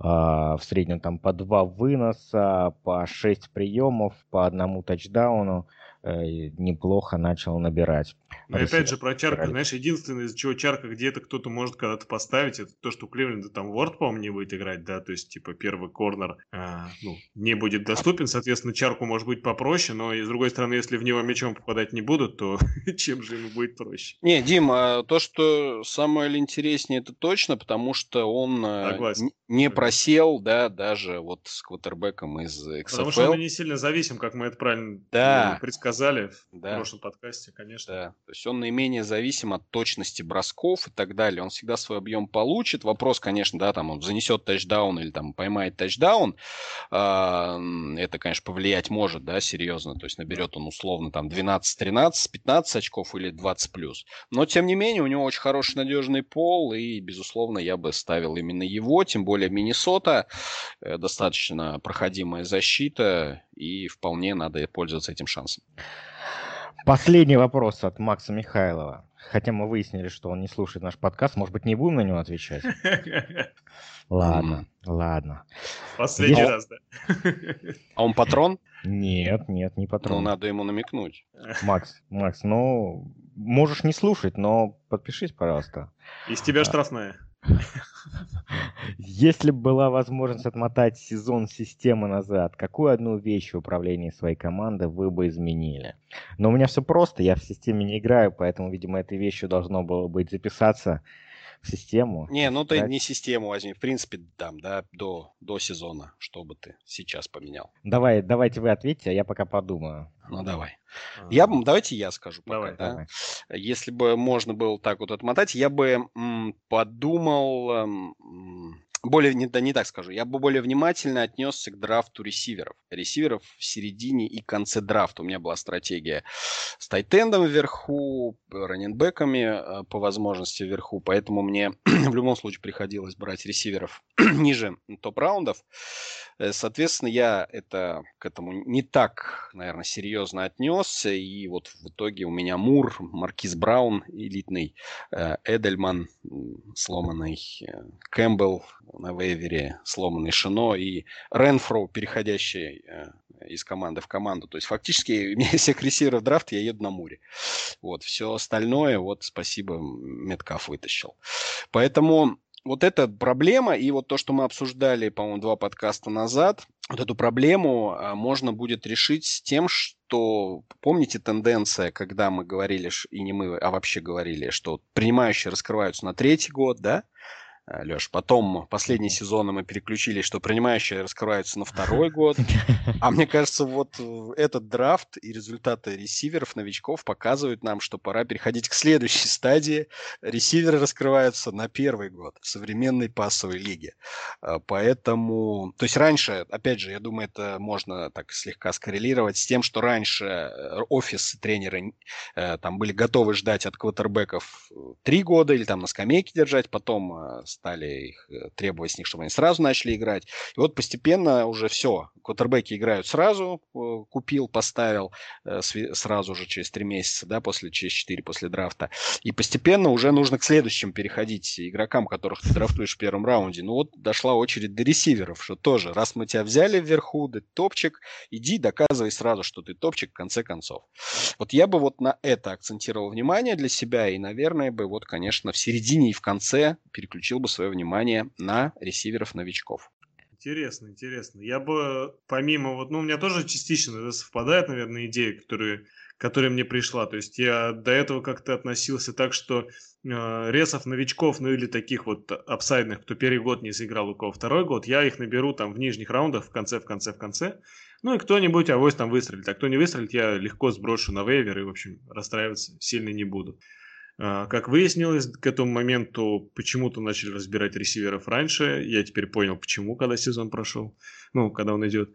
а, в среднем там по два выноса, по шесть приемов, по одному тачдауну. Э, неплохо начал набирать. Но опять же про Чарка, знаешь, единственное, из-за чего Чарка где-то кто-то может когда-то поставить, это то, что у Кливленда там Ворд, по-моему, не будет играть, да, то есть, типа, первый корнер а, ну, не будет доступен, соответственно, Чарку может быть попроще, но, и, с другой стороны, если в него мячом попадать не будут, то *laughs* чем же ему будет проще? Не, Дима, то, что самое интереснее, это точно, потому что он э, Согласен. не просел, да, даже вот с квотербеком из XFL. Потому что он не сильно зависим, как мы это правильно да. предсказали в да. прошлом подкасте, конечно. Да. То есть он наименее зависим от точности бросков и так далее. Он всегда свой объем получит. Вопрос, конечно, да, там он занесет тачдаун или там поймает тачдаун. А, это, конечно, повлиять может, да, серьезно. То есть наберет он условно там 12, 13, 15 очков или 20 плюс. Но, тем не менее, у него очень хороший надежный пол. И, безусловно, я бы ставил именно его. Тем более Миннесота. Э, достаточно проходимая защита. И вполне надо пользоваться этим шансом. Последний вопрос от Макса Михайлова. Хотя мы выяснили, что он не слушает наш подкаст, может быть, не будем на него отвечать? Ладно, ладно. Последний раз, да. А он патрон? Нет, нет, не патрон. Ну, надо ему намекнуть. Макс, Макс, ну, можешь не слушать, но подпишись, пожалуйста. Из тебя а. штрафная. Если бы была возможность отмотать сезон системы назад, какую одну вещь в управлении своей командой вы бы изменили? Но у меня все просто, я в системе не играю, поэтому, видимо, этой вещью должно было быть записаться в систему. Не, ну ты не систему возьми. В принципе, там, да, до, до сезона, что бы ты сейчас поменял. Давай, давайте вы ответьте, а я пока подумаю. Ну, давай. Я, давайте я скажу пока, давай, да? давай. Если бы можно было так вот отмотать, я бы м, подумал... М, более, не, да, не так скажу, я бы более внимательно отнесся к драфту ресиверов. Ресиверов в середине и конце драфта. У меня была стратегия с тайтендом вверху, раненбеками э, по возможности вверху, поэтому мне *clears throat* в любом случае приходилось брать ресиверов *clears throat* ниже топ-раундов. Э, соответственно, я это, к этому не так, наверное, серьезно отнесся, и вот в итоге у меня Мур, Маркиз Браун элитный, э, Эдельман сломанный, Кэмпбелл на вейвере сломанный Шино и Ренфро, переходящий э, из команды в команду. То есть фактически у *laughs* меня всех ресиверов драфт я еду на Муре. Вот, все остальное, вот, спасибо, Меткаф вытащил. Поэтому вот эта проблема, и вот то, что мы обсуждали, по-моему, два подкаста назад, вот эту проблему а, можно будет решить с тем, что, помните, тенденция, когда мы говорили, и не мы, а вообще говорили, что принимающие раскрываются на третий год, да, Э, Леш. Потом последние сезоны мы переключились, что принимающие раскрываются на *laughs* второй год. *laughs* А мне кажется, вот э, этот драфт и результаты ресиверов, новичков показывают нам, что пора переходить к следующей стадии. Ресиверы раскрываются на первый год в современной пассовой лиге. Э, поэтому, то есть раньше, опять же, я думаю, это можно так слегка скоррелировать с тем, что раньше офис тренеры там были готовы ждать от квотербеков три года или там на скамейке держать, потом стали их э, требовать с них, чтобы они сразу начали играть. И вот постепенно уже все. Квотербеки играют сразу, э, купил, поставил э, сразу же через три месяца, да, после, через четыре после драфта. И постепенно уже нужно к следующим переходить игрокам, которых ты драфтуешь в первом раунде. Ну вот дошла очередь до ресиверов, что тоже, раз мы тебя взяли вверху, ты топчик, иди доказывай сразу, что ты топчик в конце концов. Вот я бы вот на это акцентировал внимание для себя и, наверное, бы вот, конечно, в середине и в конце переключил бы свое внимание на ресиверов-новичков. Интересно, интересно. Я бы помимо вот, ну у меня тоже частично это совпадает, наверное, идея, которая, которая мне пришла. То есть я до этого как-то относился так, что э, ресов новичков, ну или таких вот апсайдных, кто первый год не сыграл, у кого второй год, я их наберу там в нижних раундах, в конце, в конце, в конце. Ну и кто-нибудь авось там выстрелит. А кто не выстрелит, я легко сброшу на вейвер и, в общем, расстраиваться сильно не буду. А, как выяснилось, к этому моменту почему-то начали разбирать ресиверов раньше. Я теперь понял, почему, когда сезон прошел. Ну, когда он идет.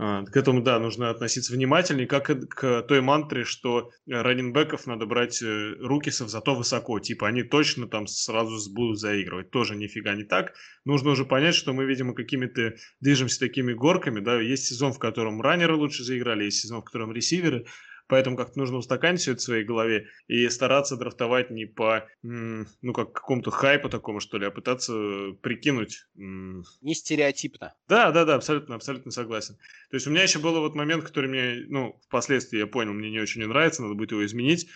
А, к этому, да, нужно относиться внимательнее, как к той мантре, что раненбеков надо брать э, рукисов зато высоко. Типа они точно там сразу будут заигрывать. Тоже нифига не так. Нужно уже понять, что мы, видимо, какими-то движемся такими горками. Да? Есть сезон, в котором раннеры лучше заиграли, есть сезон, в котором ресиверы. Поэтому как-то нужно устаканить все это в своей голове и стараться драфтовать не по, ну, как какому-то хайпу такому, что ли, а пытаться прикинуть. Не стереотипно. Да, да, да, абсолютно, абсолютно согласен. То есть у меня еще был вот момент, который мне, ну, впоследствии я понял, мне не очень не нравится, надо будет его изменить.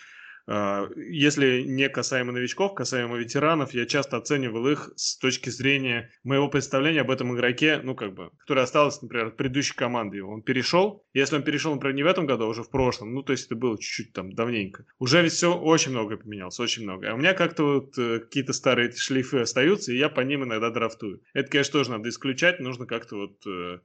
А, если не касаемо новичков, касаемо ветеранов, я часто оценивал их с точки зрения моего представления об этом игроке, ну, как бы, который остался, например, от предыдущей команды. Он перешел, если он перешел, например, не в этом году, а уже в прошлом, ну, то есть это было чуть-чуть там давненько, уже ведь все очень много поменялось, очень много. А у меня как-то вот э, какие-то старые шлейфы остаются, и я по ним иногда драфтую. Это, конечно, тоже надо исключать, нужно как-то вот... Э,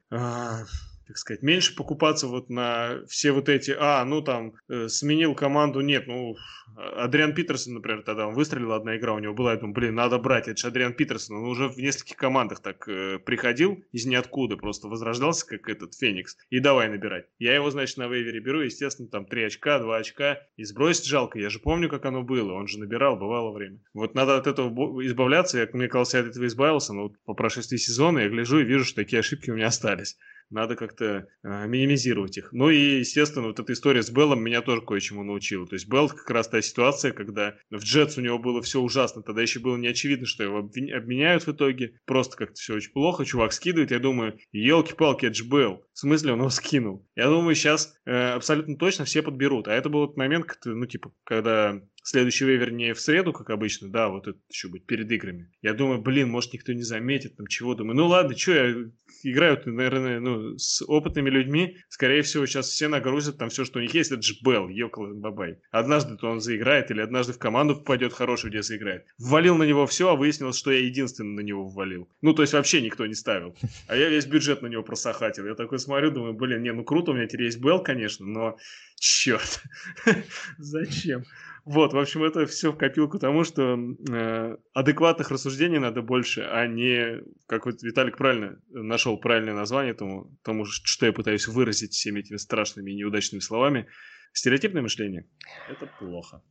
так сказать, меньше покупаться вот на все вот эти, а, ну там, э, сменил команду, нет, ну, Адриан Питерсон, например, тогда он выстрелил, одна игра у него была, я думаю, блин, надо брать, это же Адриан Питерсон, он уже в нескольких командах так э, приходил из ниоткуда, просто возрождался, как этот Феникс, и давай набирать. Я его, значит, на вейвере беру, естественно, там 3 очка, 2 очка, и сбросить жалко, я же помню, как оно было, он же набирал, бывало время. Вот надо от этого избавляться, я, мне казалось, я от этого избавился, но вот по прошествии сезона я гляжу и вижу, что такие ошибки у меня остались надо как-то э, минимизировать их. Ну и, естественно, вот эта история с Беллом меня тоже кое-чему научила. То есть Белл как раз та ситуация, когда в Джетс у него было все ужасно, тогда еще было не очевидно, что его обменяют в итоге, просто как-то все очень плохо, чувак скидывает, я думаю, елки-палки, это же Белл. В смысле он его *laughs* скинул? Я думаю, сейчас э, абсолютно точно все подберут. А это был тот момент, ну, типа, когда следующий вейвер не в среду, как обычно, да, вот это еще будет перед играми. Я думаю, блин, может никто не заметит, там чего. Думаю, ну ладно, что я играю, наверное, ну, с опытными людьми. Скорее всего, сейчас все нагрузят там все, что у них есть. Это же Белл, Йокол Бабай. Однажды-то он заиграет или однажды в команду попадет хорошую, где заиграет. Ввалил на него все, а выяснилось, что я единственный на него ввалил. Ну, то есть вообще никто не ставил. А я весь бюджет на него просохатил. Я такой смотрю, думаю, блин, не, ну круто, у меня теперь есть Белл, конечно, но черт, *laughs* зачем? Вот, в общем, это все в копилку тому, что э, адекватных рассуждений надо больше, а не, как вот Виталик правильно нашел правильное название тому, тому, что я пытаюсь выразить всеми этими страшными и неудачными словами. Стереотипное мышление – это плохо.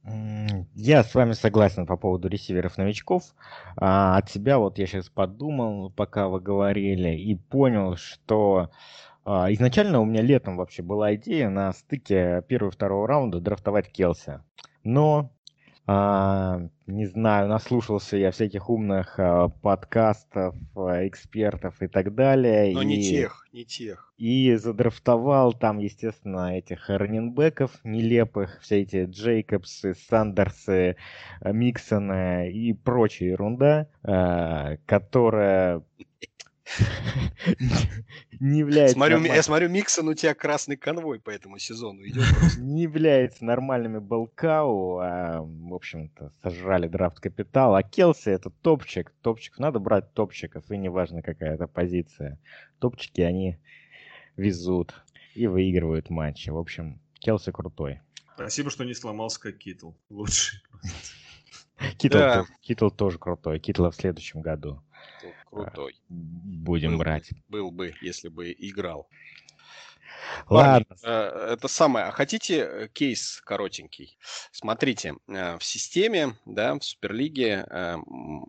Я с вами согласен по поводу ресиверов-новичков. А от себя вот я сейчас подумал, пока вы говорили, и понял, что а, изначально у меня летом вообще была идея на стыке первого и второго раунда драфтовать Келси. Но, а, не знаю, наслушался я всяких умных а, подкастов, а, экспертов и так далее. Но и, не тех, не тех. И задрафтовал там, естественно, этих раненбеков нелепых, все эти Джейкобсы, Сандерсы, Миксоны и прочая ерунда, а, которая *laughs* не является... Смотрю. Я смотрю, Миксон у тебя красный конвой по этому сезону идет. Не является нормальными Балкау, а, в общем-то, сожрали драфт капитал. А Келси это топчик. Топчик надо брать топчиков, и неважно какая это позиция. Топчики, они везут и выигрывают матчи. В общем, Келси крутой. Спасибо, что не сломался, как Китл. Лучший. *laughs* Китл, да. Китл тоже крутой. Китл в следующем году крутой. Будем был брать. Бы, был бы, если бы играл. Ладно. Парни, э, это самое. А хотите э, кейс коротенький? Смотрите, э, в системе, да, в Суперлиге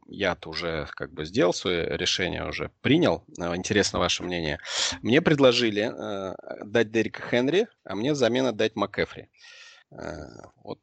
я-то уже как бы сделал свое решение, уже принял. Интересно ваше мнение. Мне предложили дать Дерека Хенри, а мне взамен дать МакЭфри. Вот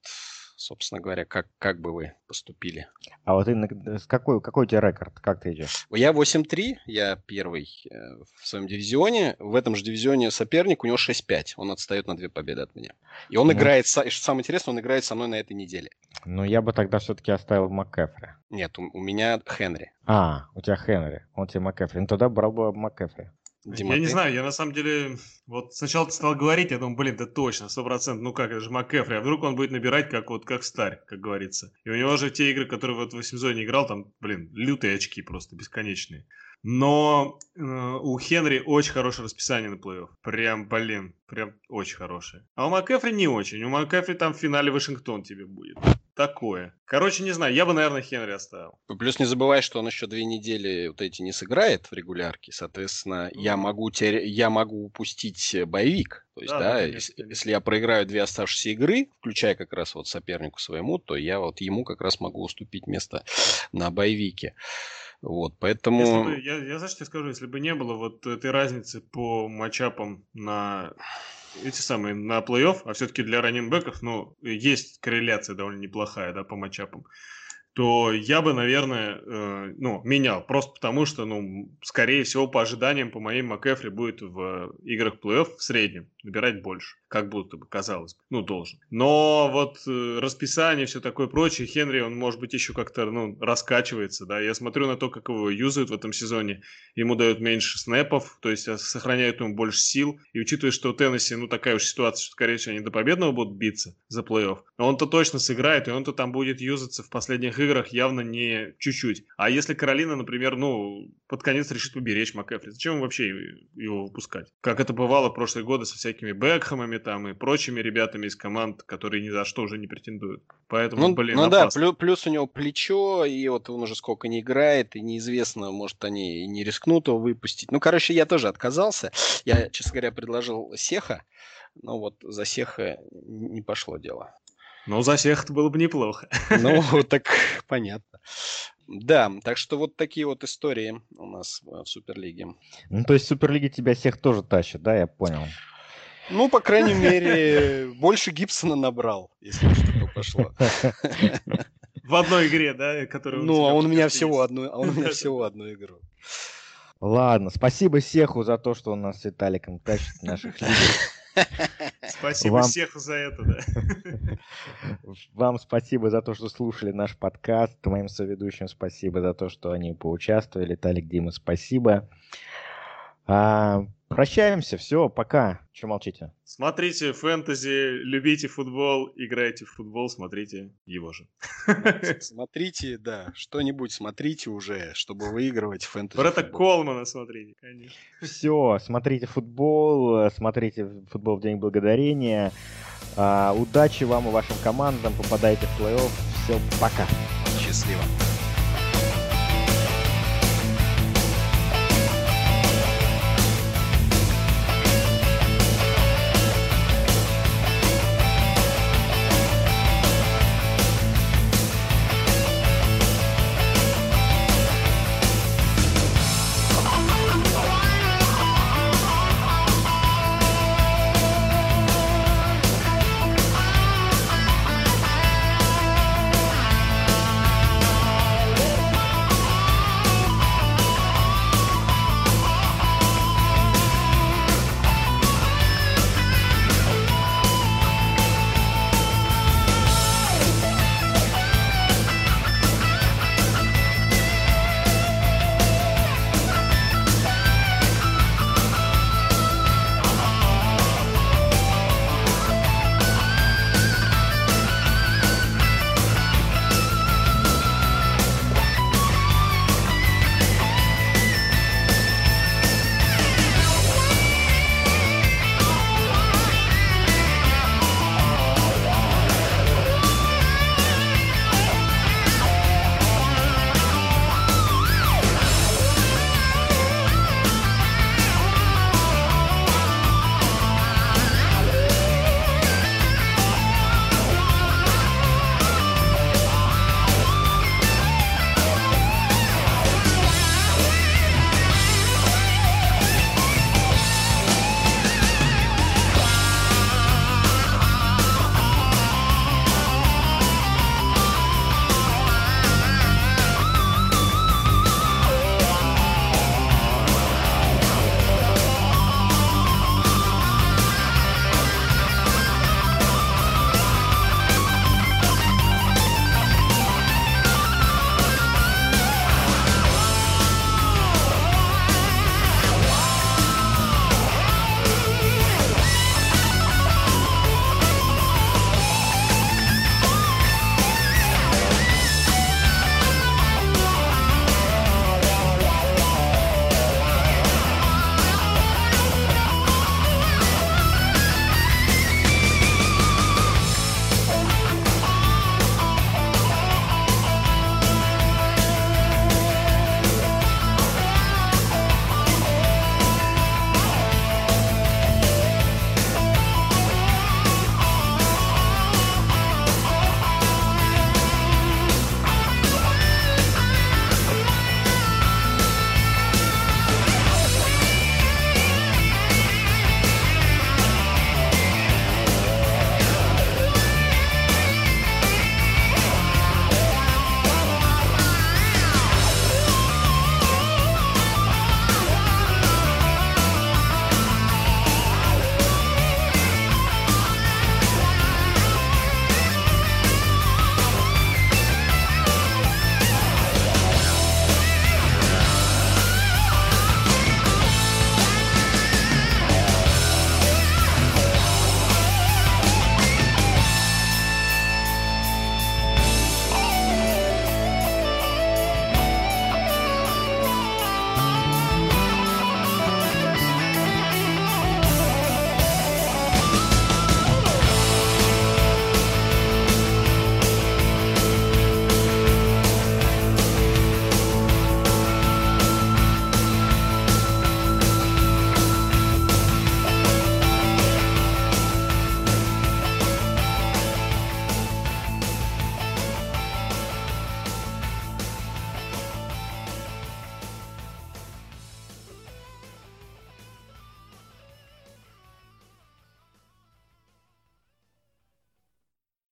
собственно говоря, как, как бы вы поступили. А вот ты, с какой, какой у тебя рекорд? Как ты идешь? Я 8-3, я первый э, в своем дивизионе. В этом же дивизионе соперник, у него 6-5. Он отстает на две победы от меня. И он ну, играет, что самое интересное, он играет со мной на этой неделе. Ну, я бы тогда все-таки оставил МакКэфри. Нет, у, у меня Хенри. А, у тебя Хенри, он тебе МакКэфри. Ну, тогда брал бы МакКэфри. Дима, я не знаю, я на самом деле, вот сначала ты стал говорить, я думаю, блин, да точно, сто процентов, ну как, это же МакКэфри, а вдруг он будет набирать как вот, как старь, как говорится. И у него же те игры, которые вот в 8 зоне играл, там, блин, лютые очки просто, бесконечные. Но э, у Хенри очень хорошее расписание на плей-офф. Прям, блин, прям очень хорошее. А у МакКэфри не очень. У МакКэфри там в финале Вашингтон тебе будет. Такое. Короче, не знаю, я бы, наверное, Хенри оставил. Плюс не забывай, что он еще две недели вот эти не сыграет в регулярке. Соответственно, mm. я, могу тер... я могу упустить боевик. То есть, да, да, да конечно, если, если я проиграю две оставшиеся игры, включая как раз вот сопернику своему, то я вот ему как раз могу уступить место на боевике. Вот, поэтому... Бы, я, я знаешь, что скажу, если бы не было вот этой разницы по матчапам на эти самые на плей-офф, а все-таки для раненбеков, ну, есть корреляция довольно неплохая, да, по матчапам то я бы, наверное, э, ну, менял. Просто потому, что, ну, скорее всего, по ожиданиям, по моим МакЭфри будет в играх плей-офф в среднем набирать больше. Как будто бы, казалось бы. Ну, должен. Но вот э, расписание, все такое прочее, Хенри, он, может быть, еще как-то, ну, раскачивается, да. Я смотрю на то, как его юзают в этом сезоне. Ему дают меньше снэпов, то есть сохраняют ему больше сил. И учитывая, что у Теннесси, ну, такая уж ситуация, что, скорее всего, они до победного будут биться за плей-офф. Он-то точно сыграет, и он-то там будет юзаться в последних явно не чуть-чуть. А если Каролина, например, ну, под конец решит поберечь МакЭфри, зачем вообще его выпускать? Как это бывало в прошлые годы со всякими Бекхэмами там и прочими ребятами из команд, которые ни за что уже не претендуют. Поэтому, ну, блин, Ну опасно. да, плюс, плюс у него плечо, и вот он уже сколько не играет, и неизвестно, может, они и не рискнут его выпустить. Ну, короче, я тоже отказался. Я, честно говоря, предложил Сеха, но вот за Сеха не пошло дело. Ну, за всех это было бы неплохо. *laughs* Ну, так понятно. Да, так что вот такие вот истории у нас в Суперлиге. Ну, то есть в Суперлиге тебя всех тоже тащат, да, я понял. Ну, по крайней мере, больше Гибсона набрал, если что-то пошло. В одной игре, да, которую Ну, а он у меня всего одну, а он у меня *laughs* всего одну игру. Ладно, спасибо Сеху за то, что он нас с Виталиком тащит наших лидеров. *laughs* Спасибо Вам... всех за это, да. *laughs* Вам спасибо за то, что слушали наш подкаст. Моим соведущим спасибо за то, что они поучаствовали. Талик, Дима, спасибо. А, прощаемся. Все, пока. Че молчите? Смотрите фэнтези, любите футбол, играйте в футбол, смотрите его же. Смотрите, *laughs* да, что-нибудь смотрите уже, чтобы выигрывать фэнтези. Брата Колмана смотрите, конечно. Все, смотрите футбол, смотрите футбол в День Благодарения. А, удачи вам и вашим командам, попадайте в плей-офф. Все, пока. Счастливо.